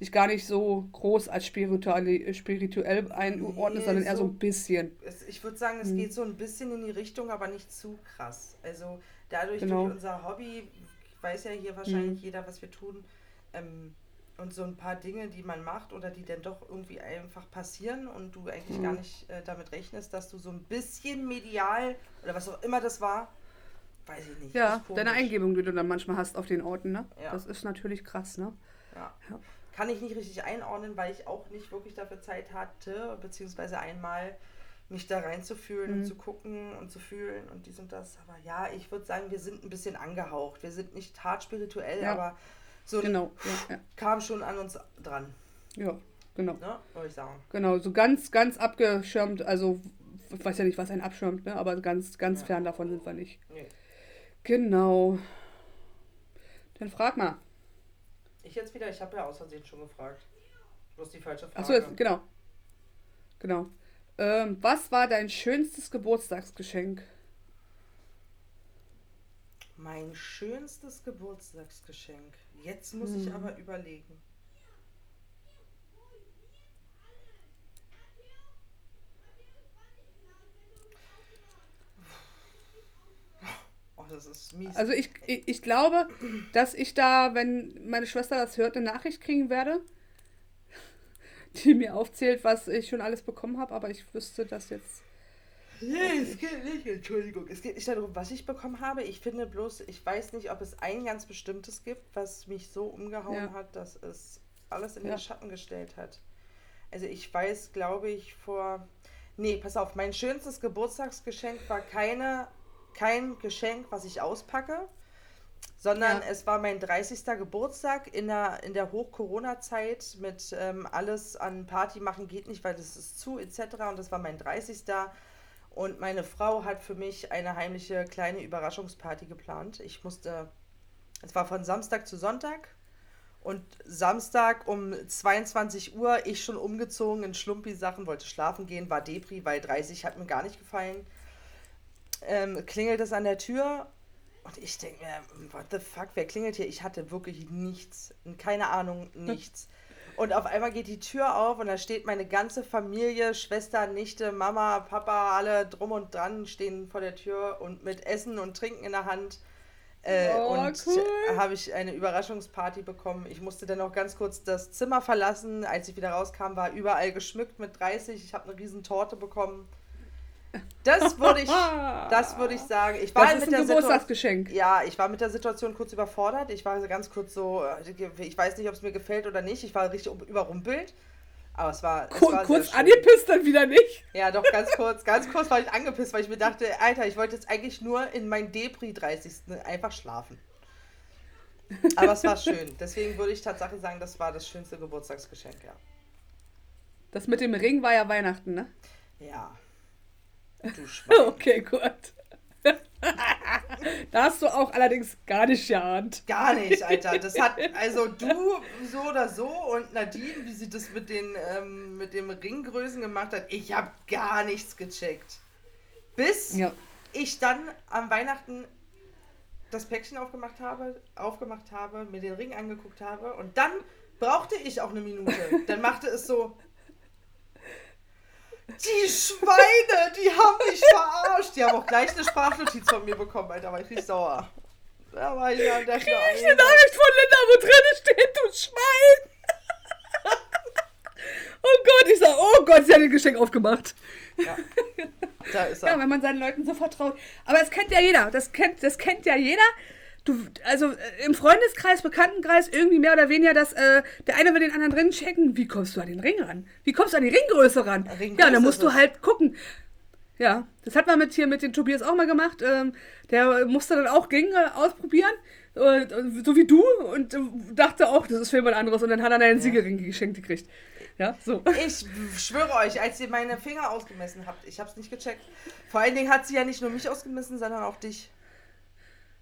Speaker 1: dich gar nicht so groß als spirituell, spirituell einordnest,
Speaker 2: Nee,
Speaker 1: sondern eher so
Speaker 2: so-
Speaker 1: ein bisschen.
Speaker 2: Ich würde sagen,
Speaker 1: Hm.
Speaker 2: es geht so ein bisschen in die Richtung, aber nicht zu krass. Also dadurch,
Speaker 1: Genau.
Speaker 2: durch unser Hobby, weiß ja hier wahrscheinlich jeder, was wir tun, ähm, und so ein paar Dinge, die man macht oder die dann doch irgendwie einfach passieren und du eigentlich
Speaker 1: Mhm.
Speaker 2: gar nicht äh, damit rechnest, dass du so ein bisschen medial oder was auch immer das war, weiß ich nicht.
Speaker 1: Ja, deine. Eingebung, die du dann manchmal hast auf den Orten, ne?
Speaker 2: Ja.
Speaker 1: Das ist natürlich krass, ne?
Speaker 2: Ja.
Speaker 1: Ja.
Speaker 2: Kann ich nicht richtig einordnen, weil ich auch nicht wirklich dafür Zeit hatte, beziehungsweise einmal mich da reinzufühlen
Speaker 1: Mhm.
Speaker 2: und zu gucken und zu fühlen und dies und das. Aber ja, ich würde sagen, wir sind ein bisschen angehaucht. Wir sind nicht hart spirituell,
Speaker 1: Ja.
Speaker 2: aber so
Speaker 1: Genau, ja,
Speaker 2: kam schon an uns dran,
Speaker 1: ja. Genau.
Speaker 2: ne? Würde ich sagen.
Speaker 1: Genau, so ganz, ganz abgeschirmt, also ich weiß ja nicht, was einen abschirmt, ne? Aber ganz, ganz fern davon sind wir nicht.
Speaker 2: Nee.
Speaker 1: Genau. Dann frag mal.
Speaker 2: Ich jetzt wieder, ich habe ja aus Versehen schon gefragt. Bloß die falsche Frage.
Speaker 1: Achso, genau. Genau. Ähm, was war dein schönstes Geburtstagsgeschenk?
Speaker 2: Mein schönstes Geburtstagsgeschenk. Jetzt muss ich
Speaker 1: Hm.
Speaker 2: aber überlegen. Oh, das ist mies.
Speaker 1: Also ich, ich, ich glaube, dass ich da, wenn meine Schwester das hört, eine Nachricht kriegen werde, die mir aufzählt, was ich schon alles bekommen habe, aber ich wüsste das jetzt.
Speaker 2: Nee, es geht nicht, Entschuldigung. Es geht nicht darum, was ich bekommen habe. Ich finde bloß, ich weiß nicht, ob es ein ganz bestimmtes gibt, was mich so umgehauen
Speaker 1: Ja.
Speaker 2: hat, dass es alles in
Speaker 1: Ja.
Speaker 2: den Schatten gestellt hat. Also ich weiß, glaube ich, vor. Nee, pass auf, mein schönstes Geburtstagsgeschenk war keine, kein Geschenk, was ich auspacke, sondern
Speaker 1: Ja.
Speaker 2: es war mein 30. Geburtstag in der, in der Hoch-Corona-Zeit mit ähm, alles an Party machen geht nicht, weil das ist zu etc. Und das war mein 30. Und meine Frau hat für mich eine heimliche kleine Überraschungsparty geplant. Ich musste, es war von Samstag zu Sonntag. Und Samstag um 22 Uhr, ich schon umgezogen in Schlumpi-Sachen, wollte schlafen gehen, war Depri, weil 30 hat mir gar nicht gefallen. Ähm, klingelt es an der Tür und ich denke mir, what the fuck, wer klingelt hier? Ich hatte wirklich nichts, keine Ahnung, nichts. Und auf einmal geht die Tür auf und da steht meine ganze Familie, Schwester, Nichte, Mama, Papa, alle drum und dran stehen vor der Tür und mit Essen und Trinken in der Hand. Äh,
Speaker 1: Oh,
Speaker 2: und
Speaker 1: cool.
Speaker 2: habe ich eine Überraschungsparty bekommen. Ich musste dann noch ganz kurz das Zimmer verlassen. Als ich wieder rauskam, war überall geschmückt mit 30. Ich habe eine riesen Torte bekommen. Das würde ich, das würde ich sagen. Ich war
Speaker 1: Das
Speaker 2: halt
Speaker 1: ist
Speaker 2: mit
Speaker 1: ein
Speaker 2: der Situation.
Speaker 1: Geburtstagsgeschenk.
Speaker 2: Ja, ich war mit der Situation kurz überfordert. Ich war ganz kurz so, äh, ich weiß nicht, ob es mir gefällt oder nicht. Ich war richtig überrumpelt. Aber es war, es
Speaker 1: Kur
Speaker 2: war
Speaker 1: kurz angepisst, dann wieder nicht.
Speaker 2: Ja, doch, ganz kurz. Ganz kurz war ich angepisst, weil ich mir dachte, Alter, ich wollte jetzt eigentlich nur in mein Depri 30. einfach schlafen. Aber es war schön. Deswegen würde ich tatsächlich sagen, das war das schönste Geburtstagsgeschenk, ja.
Speaker 1: Das mit dem Ring war ja Weihnachten, ne?
Speaker 2: Ja. Du Schwein.
Speaker 1: Okay, gut. da hast du auch allerdings gar nicht geahnt.
Speaker 2: Gar nicht, Alter. Das hat, also du so oder so und Nadine, wie sie das mit den, ähm, mit den Ringgrößen gemacht hat, ich habe gar nichts gecheckt. Bis
Speaker 1: Ja.
Speaker 2: ich dann am Weihnachten das Päckchen aufgemacht habe, aufgemacht habe, mir den Ring angeguckt habe und dann brauchte ich auch eine Minute. Dann machte es so. Die Schweine, die haben mich verarscht. Die haben auch gleich eine Sprachnotiz von mir bekommen, Alter, war ich richtig sauer. Da war ich ja der
Speaker 1: Ich eine Nachricht von Linda, wo drin steht, du Schwein. oh Gott, ich sag, oh Gott, sie hat ein Geschenk aufgemacht.
Speaker 2: Ja. Da ist er.
Speaker 1: Ja, wenn man seinen Leuten so vertraut. Aber das kennt ja jeder. Das kennt, das kennt ja jeder. Du, also äh, im Freundeskreis, Bekanntenkreis, irgendwie mehr oder weniger, dass äh, der eine will den anderen drin checken. Wie kommst du an den Ring ran? Wie kommst du an die Ringgröße ran?
Speaker 2: Ringgröße
Speaker 1: ja, dann musst du halt gucken. Ja, das hat man mit hier mit den Tobias auch mal gemacht. Ähm, der musste dann auch Ringe ausprobieren, äh, so wie du, und äh, dachte auch, das ist für jemand anderes. Und dann hat er einen Siegelring geschenkt gekriegt. Ja, so.
Speaker 2: Ich schwöre euch, als ihr meine Finger ausgemessen habt, ich hab's nicht gecheckt. Vor allen Dingen hat sie ja nicht nur mich ausgemessen, sondern auch dich.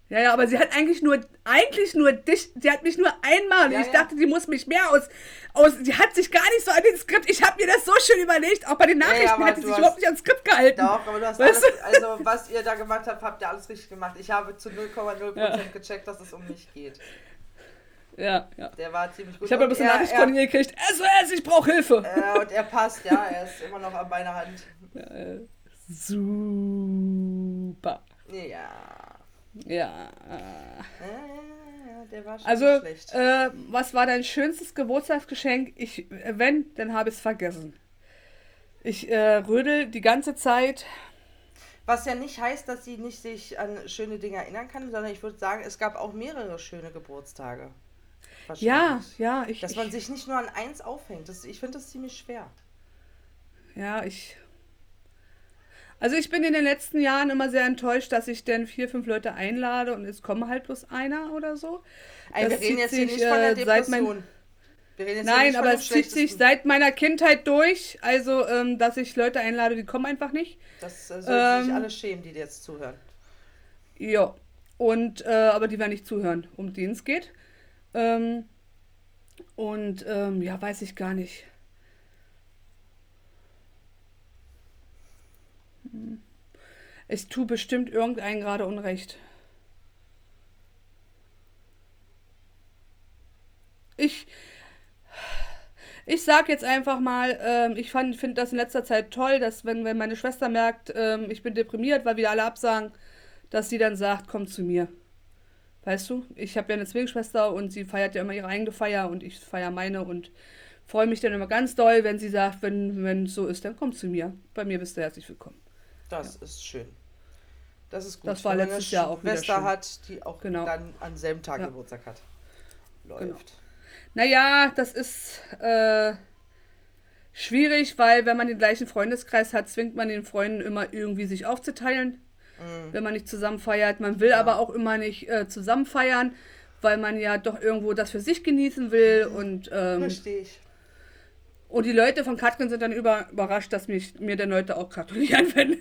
Speaker 1: Ja, ja, aber sie hat eigentlich nur, eigentlich nur dich, sie hat mich nur einmal,
Speaker 2: Ja,
Speaker 1: ich
Speaker 2: ja.
Speaker 1: dachte, die muss mich mehr aus, aus, die hat sich gar nicht so an den Skript, ich habe mir das so schön überlegt, auch bei den
Speaker 2: ja,
Speaker 1: Nachrichten
Speaker 2: aber
Speaker 1: hat
Speaker 2: du
Speaker 1: sich
Speaker 2: hast-
Speaker 1: überhaupt nicht ans Skript gehalten.
Speaker 2: Doch, aber du hast
Speaker 1: Weißt
Speaker 2: alles, also was ihr da gemacht habt, habt ihr alles richtig gemacht. Ich habe zu 0,0%
Speaker 1: Ja.
Speaker 2: gecheckt, dass es um mich geht.
Speaker 1: Ja, ja.
Speaker 2: Der war ziemlich gut.
Speaker 1: Ich habe ein bisschen Nachricht von ihr gekriegt, SOS, ich brauche Hilfe.
Speaker 2: Äh, und er passt, ja, er ist immer noch an meiner Hand.
Speaker 1: Äh, super.
Speaker 2: Ja.
Speaker 1: Ja.
Speaker 2: Äh, der war schon
Speaker 1: Also,
Speaker 2: schlecht.
Speaker 1: äh, was war dein schönstes Geburtstagsgeschenk? Ich, wenn, dann habe ich es vergessen. Ich äh, rödel die ganze Zeit.
Speaker 2: Was ja nicht heißt, dass sie nicht sich an schöne Dinge erinnern kann, sondern ich würde sagen, es gab auch mehrere schöne Geburtstage.
Speaker 1: Ja, ja, ich.
Speaker 2: Dass man sich nicht nur an eins aufhängt. Das, ich finde das ziemlich schwer.
Speaker 1: Ja, ich. Also ich bin in den letzten Jahren immer sehr enttäuscht, dass ich dann vier, fünf Leute einlade und es kommen halt bloß einer oder so.
Speaker 2: Ey,
Speaker 1: Das
Speaker 2: wir reden jetzt hier
Speaker 1: sich,
Speaker 2: nicht von der
Speaker 1: äh,
Speaker 2: Depression.
Speaker 1: Nein, aber es zieht sich seit meiner Kindheit durch. Also, ähm, dass ich Leute einlade, die kommen einfach nicht.
Speaker 2: Das äh, sollen sich
Speaker 1: ähm,
Speaker 2: alle schämen, die dir jetzt zuhören.
Speaker 1: Ja. Und, äh, aber die werden nicht zuhören, um die es geht. Ähm, und ähm, ja, weiß ich gar nicht. Ich tue bestimmt irgendeinen gerade Unrecht. Ich, ich sag jetzt einfach mal, ähm, ich finde das in letzter Zeit toll, dass wenn, wenn meine Schwester merkt, ähm, ich bin deprimiert, weil wieder alle absagen, dass sie dann sagt, komm zu mir. Weißt du, ich habe ja eine Zwillingsschwester und sie feiert ja immer ihre eigene Feier und ich feiere meine und freue mich dann immer ganz doll, wenn sie sagt, wenn es so ist, dann komm zu mir. Bei mir bist du herzlich willkommen.
Speaker 2: Das ist schön. Das ist gut.
Speaker 1: Das war
Speaker 2: Wenn man
Speaker 1: letztes Jahr auch wieder schön.
Speaker 2: hat, die auch
Speaker 1: Genau.
Speaker 2: dann am selben Tag
Speaker 1: Ja.
Speaker 2: Geburtstag hat. Läuft.
Speaker 1: Genau. Naja, das ist äh, schwierig, weil wenn man den gleichen Freundeskreis hat, zwingt man den Freunden immer irgendwie sich aufzuteilen,
Speaker 2: Mhm.
Speaker 1: wenn man nicht zusammen feiert. Man will aber auch immer nicht äh, zusammen feiern, weil man ja doch irgendwo das für sich genießen will und ähm,
Speaker 2: Verstehe ich.
Speaker 1: Und die Leute von Katrin sind dann über, überrascht, dass mich, mir dann Leute auch gratulieren, wenn,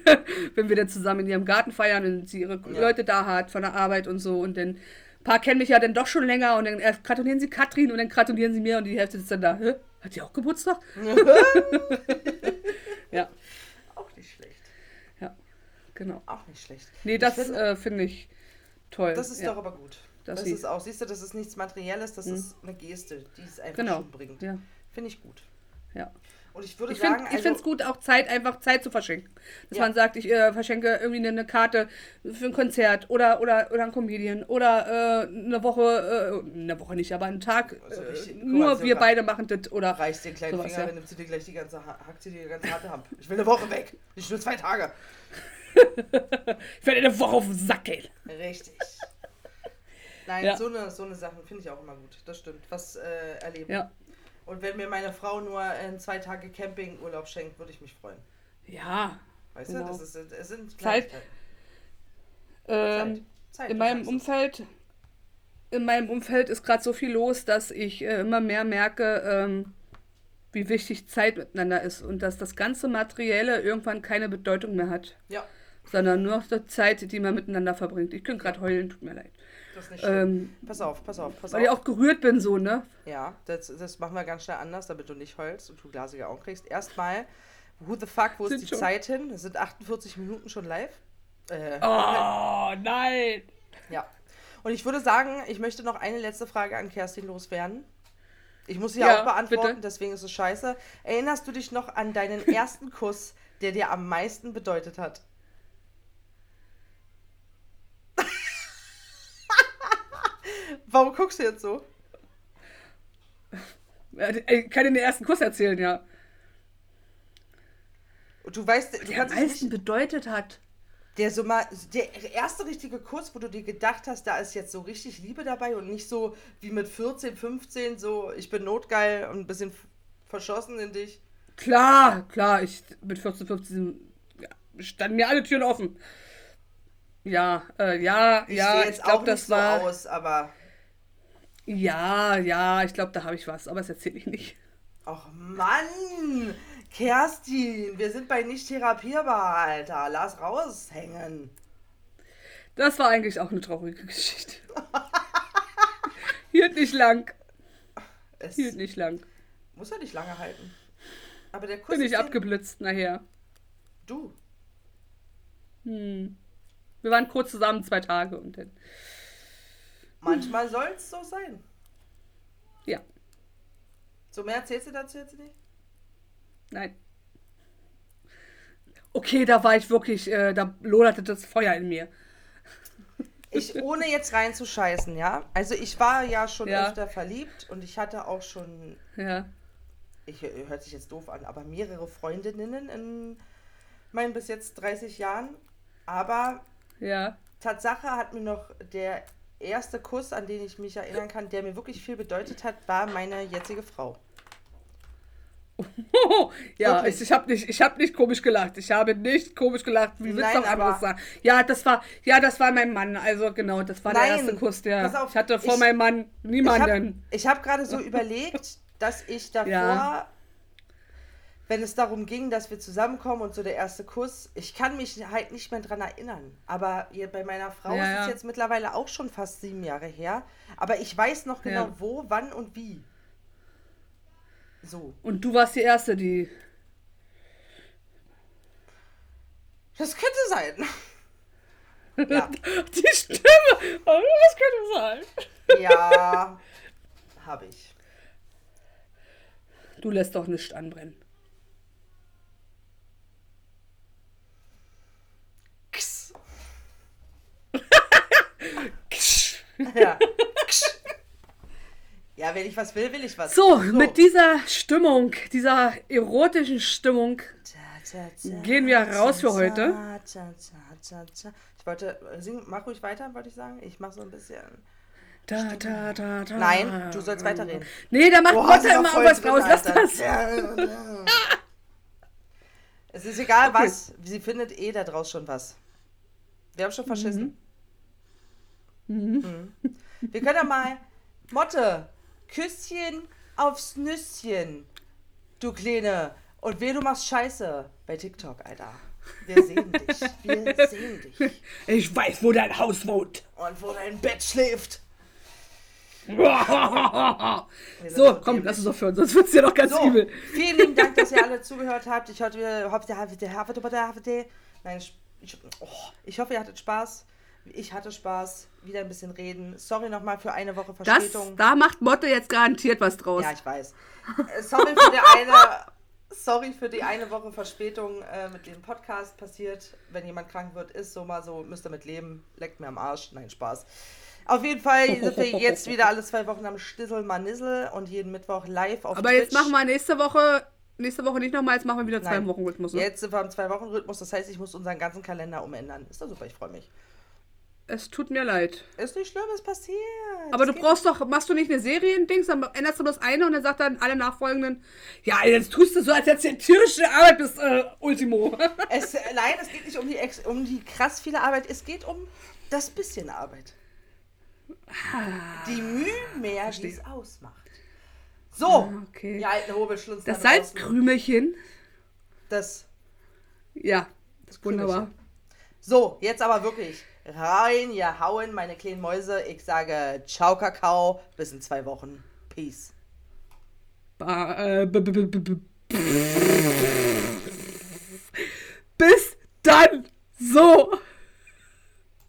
Speaker 1: wenn wir dann zusammen in ihrem Garten feiern und sie ihre
Speaker 2: Ja.
Speaker 1: Leute da hat von der Arbeit und so. Und dann, ein paar kennen mich ja dann doch schon länger und dann gratulieren sie Katrin und dann gratulieren sie mir und die Hälfte ist dann da. Hä? Hat die auch Geburtstag? ja,
Speaker 2: Auch nicht schlecht.
Speaker 1: ja, genau.
Speaker 2: Auch nicht schlecht.
Speaker 1: Nee, das
Speaker 2: finde-
Speaker 1: äh, finde ich toll.
Speaker 2: Das ist
Speaker 1: ja.
Speaker 2: doch aber gut. Das,
Speaker 1: sie-
Speaker 2: ist auch, siehst du, das ist nichts Materielles, das
Speaker 1: Mhm.
Speaker 2: ist eine Geste, die es einfach
Speaker 1: Genau.
Speaker 2: schon bringt.
Speaker 1: Ja,
Speaker 2: Finde ich gut.
Speaker 1: Ja.
Speaker 2: Und ich würde
Speaker 1: Ich finde
Speaker 2: sagen,
Speaker 1: es
Speaker 2: also,
Speaker 1: gut, auch Zeit, einfach Zeit zu verschenken. Dass
Speaker 2: Ja.
Speaker 1: man sagt, ich äh, verschenke irgendwie eine, Karte für ein Konzert oder, oder, oder ein Comedian oder äh, eine Woche, äh, eine Woche nicht, aber einen Tag.
Speaker 2: Also
Speaker 1: äh,
Speaker 2: richtig, guck
Speaker 1: nur
Speaker 2: mal, so
Speaker 1: wir beide machen das oder.
Speaker 2: reißt den kleinen
Speaker 1: sowas,
Speaker 2: Finger,
Speaker 1: ja.
Speaker 2: dann nimmst du dir gleich die ganze, Ha- hackt dir die ganze harte Hand. Ich will eine Woche weg. Nicht nur zwei Tage.
Speaker 1: Ich werde eine Woche auf den Sack gehen.
Speaker 2: Richtig. Nein,
Speaker 1: Ja.
Speaker 2: so eine, so eine Sachen finde ich auch immer gut. Das stimmt. Was äh, erleben.
Speaker 1: Ja.
Speaker 2: Und wenn mir meine Frau nur in zwei Tage Campingurlaub schenkt, würde ich mich freuen.
Speaker 1: Ja.
Speaker 2: Weißt
Speaker 1: Genau.
Speaker 2: du, das ist, es sind
Speaker 1: Zeit.
Speaker 2: Kleinigkeiten.
Speaker 1: Ähm,
Speaker 2: Zeit,
Speaker 1: in
Speaker 2: du
Speaker 1: meinem. Umfeld. In meinem Umfeld ist gerade so viel los, dass ich äh, immer mehr merke, ähm, wie wichtig Zeit miteinander ist und dass das ganze Materielle irgendwann keine Bedeutung mehr hat,
Speaker 2: Ja,
Speaker 1: sondern nur noch die Zeit, die man miteinander verbringt. Ich könnte gerade heulen, tut mir leid.
Speaker 2: Das ist nicht schön.
Speaker 1: Ähm,
Speaker 2: pass auf, pass auf, pass
Speaker 1: weil ich
Speaker 2: auf.
Speaker 1: auch gerührt bin, so, ne?
Speaker 2: Ja, das, das machen wir ganz schnell anders, damit du nicht heulst und du glasige Augen kriegst. Erstmal, who the fuck, wo ist
Speaker 1: Sind
Speaker 2: die
Speaker 1: schon.
Speaker 2: Zeit hin? Es sind 48 Minuten schon live. Äh,
Speaker 1: Oh, nein!
Speaker 2: Ja. Und ich würde sagen, ich möchte noch eine letzte Frage an Kerstin loswerden. Ich muss sie
Speaker 1: Ja,
Speaker 2: auch beantworten,
Speaker 1: bitte.
Speaker 2: deswegen ist es scheiße. Erinnerst du dich noch an deinen ersten Kuss, der dir am meisten bedeutet hat? Warum guckst du jetzt so?
Speaker 1: Ich kann dir den ersten Kuss erzählen, ja.
Speaker 2: Und Du weißt, du
Speaker 1: Der am
Speaker 2: kannst dich
Speaker 1: meisten bedeutet hat.
Speaker 2: der so mal, der erste richtige Kuss, wo du dir gedacht hast, da ist jetzt so richtig Liebe dabei und nicht so wie mit 14, 15, so ich bin notgeil und ein bisschen verschossen in dich.
Speaker 1: Klar, klar, ich mit 14, 15 ja, standen mir alle Türen offen. Ja, äh, ja,
Speaker 2: Ich
Speaker 1: ja, ich
Speaker 2: jetzt
Speaker 1: glaube,
Speaker 2: auch
Speaker 1: das
Speaker 2: so
Speaker 1: war.
Speaker 2: aus, aber
Speaker 1: Ja, ja, ich glaube, da habe ich was, aber das erzähle ich nicht.
Speaker 2: ach Mann, Kerstin, wir sind bei nicht therapierbar, Alter. Lass raushängen.
Speaker 1: Das war eigentlich auch eine traurige Geschichte. Hielt nicht lang.
Speaker 2: Es
Speaker 1: Hielt nicht lang.
Speaker 2: muss ja nicht lange halten. Aber der Kuss
Speaker 1: Bin ich abgeblitzt nachher.
Speaker 2: Du.
Speaker 1: Hm. Wir waren kurz zusammen zwei Tage und dann.
Speaker 2: Manchmal soll es so sein.
Speaker 1: Ja,
Speaker 2: So mehr erzählst du dazu jetzt nicht?
Speaker 1: nein. Okay, da war ich wirklich, äh, da loderte das Feuer in mir.
Speaker 2: Ich, ohne jetzt reinzuscheißen, ja? Also ich war ja schon
Speaker 1: Ja.
Speaker 2: öfter verliebt und ich hatte auch schon,
Speaker 1: Ja.
Speaker 2: ich hört sich jetzt doof an, aber mehrere Freundinnen in meinen bis jetzt 30 Jahren. Aber
Speaker 1: Ja.
Speaker 2: Tatsache hat mir noch der erste Kuss, an den ich mich erinnern kann, der mir wirklich viel bedeutet hat, war meine jetzige Frau.
Speaker 1: ja,
Speaker 2: Wirklich?
Speaker 1: ich, ich habe nicht, ich hab nicht komisch gelacht. Ich habe nicht komisch gelacht. Wie willst du auch anderes sagen? Ja, das war, ja, das war mein Mann. Also genau, das war
Speaker 2: Nein,
Speaker 1: der erste Kuss, der.
Speaker 2: auf,
Speaker 1: ich hatte vor
Speaker 2: ich-
Speaker 1: meinem Mann
Speaker 2: Ich
Speaker 1: niemanden.
Speaker 2: habe ich hab gerade so überlegt, dass ich davor,
Speaker 1: Ja.
Speaker 2: Wenn es darum ging, dass wir zusammenkommen und so der erste Kuss, ich kann mich halt nicht mehr dran erinnern. Aber bei meiner Frau
Speaker 1: Ja,
Speaker 2: ist es
Speaker 1: ja.
Speaker 2: jetzt mittlerweile auch schon fast sieben Jahre her. Aber ich weiß noch genau,
Speaker 1: Ja.
Speaker 2: wo, wann und wie. So.
Speaker 1: Und du warst die Erste, die.
Speaker 2: Das könnte sein. Ja.
Speaker 1: Die Stimme! Oh, das könnte sein.
Speaker 2: Ja, habe ich.
Speaker 1: Du lässt doch nichts anbrennen.
Speaker 2: Ja. Ja, wenn ich was will, will ich was.
Speaker 1: So, mit dieser Stimmung, dieser erotischen Stimmung, Gehen wir raus für heute.
Speaker 2: Ich wollte, äh, sing, mach ruhig weiter, wollte ich sagen. Ich mach so ein bisschen.
Speaker 1: Da, da, da, da.
Speaker 2: Nein, du sollst weiterreden.
Speaker 1: Nee, da macht
Speaker 2: sie war
Speaker 1: immer
Speaker 2: voll
Speaker 1: irgendwas
Speaker 2: drin,
Speaker 1: raus. Lass das.
Speaker 2: Es ist egal
Speaker 1: Okay.
Speaker 2: was, sie findet eh da draus schon was. Wir haben schon verschissen. Mhm. Wir können ja mal, Motte, Küsschen aufs Nüsschen, du Kleine. Und weh, du machst Scheiße bei TikTok, Alter. Wir sehen dich. Wir sehen dich.
Speaker 1: Ich weiß, wo dein Haus wohnt.
Speaker 2: Und wo dein Bett schläft.
Speaker 1: so, komm, lass uns aufhören, sonst wird's dir doch ganz
Speaker 2: So,
Speaker 1: übel.
Speaker 2: vielen lieben Dank, dass ihr alle zugehört habt. Ich hoffe, ihr hattet, nein, ich, ich, oh, ich hoffe, ihr hattet Spaß. Ich hatte Spaß. Wieder ein bisschen reden. Sorry nochmal für eine Woche
Speaker 1: Das,
Speaker 2: Verspätung.
Speaker 1: da macht Motte jetzt garantiert was draus.
Speaker 2: ja, ich weiß. Äh, Sorry für die eine, Sorry für die eine Woche Verspätung äh, mit dem Podcast passiert. Wenn jemand krank wird, ist so mal so, müsst ihr mit leben. Leckt mir am Arsch. Nein, Spaß. Auf jeden Fall sind wir jetzt wieder alle zwei Wochen am Stissel Manissel und jeden Mittwoch live auf
Speaker 1: Aber
Speaker 2: Twitch.
Speaker 1: jetzt machen wir nächste Woche, nächste Woche nicht nochmal, jetzt machen wir wieder zwei
Speaker 2: Nein.
Speaker 1: Wochen Rhythmus. Ne?
Speaker 2: Jetzt sind wir am Zwei-Wochen-Rhythmus, das heißt, ich muss unseren ganzen Kalender umändern. Ist doch super, ich freue mich.
Speaker 1: Es tut mir leid.
Speaker 2: Ist nicht schlimm, es passiert.
Speaker 1: Aber
Speaker 2: Es
Speaker 1: du brauchst doch, machst du nicht eine Seriendings, dann änderst du bloß eine und dann sagt dann alle nachfolgenden, ja, jetzt tust du so, als hättest du tierische Arbeit bis äh, Ultimo.
Speaker 2: Es, nein, es geht nicht um die, um die krass viele Arbeit, es geht um das bisschen Arbeit. Die Mühe mehr, die es ausmacht. So,
Speaker 1: Ah, okay.
Speaker 2: die alten Hobelschlunzen.
Speaker 1: Das. Salzkrümelchen,
Speaker 2: Das
Speaker 1: ja, wunderbar.
Speaker 2: So, jetzt aber wirklich rein, ihr hauen, meine kleinen Mäuse. Ich sage ciao, Kakao. Bis in zwei Wochen. Peace.
Speaker 1: Äh, Bis dann. So.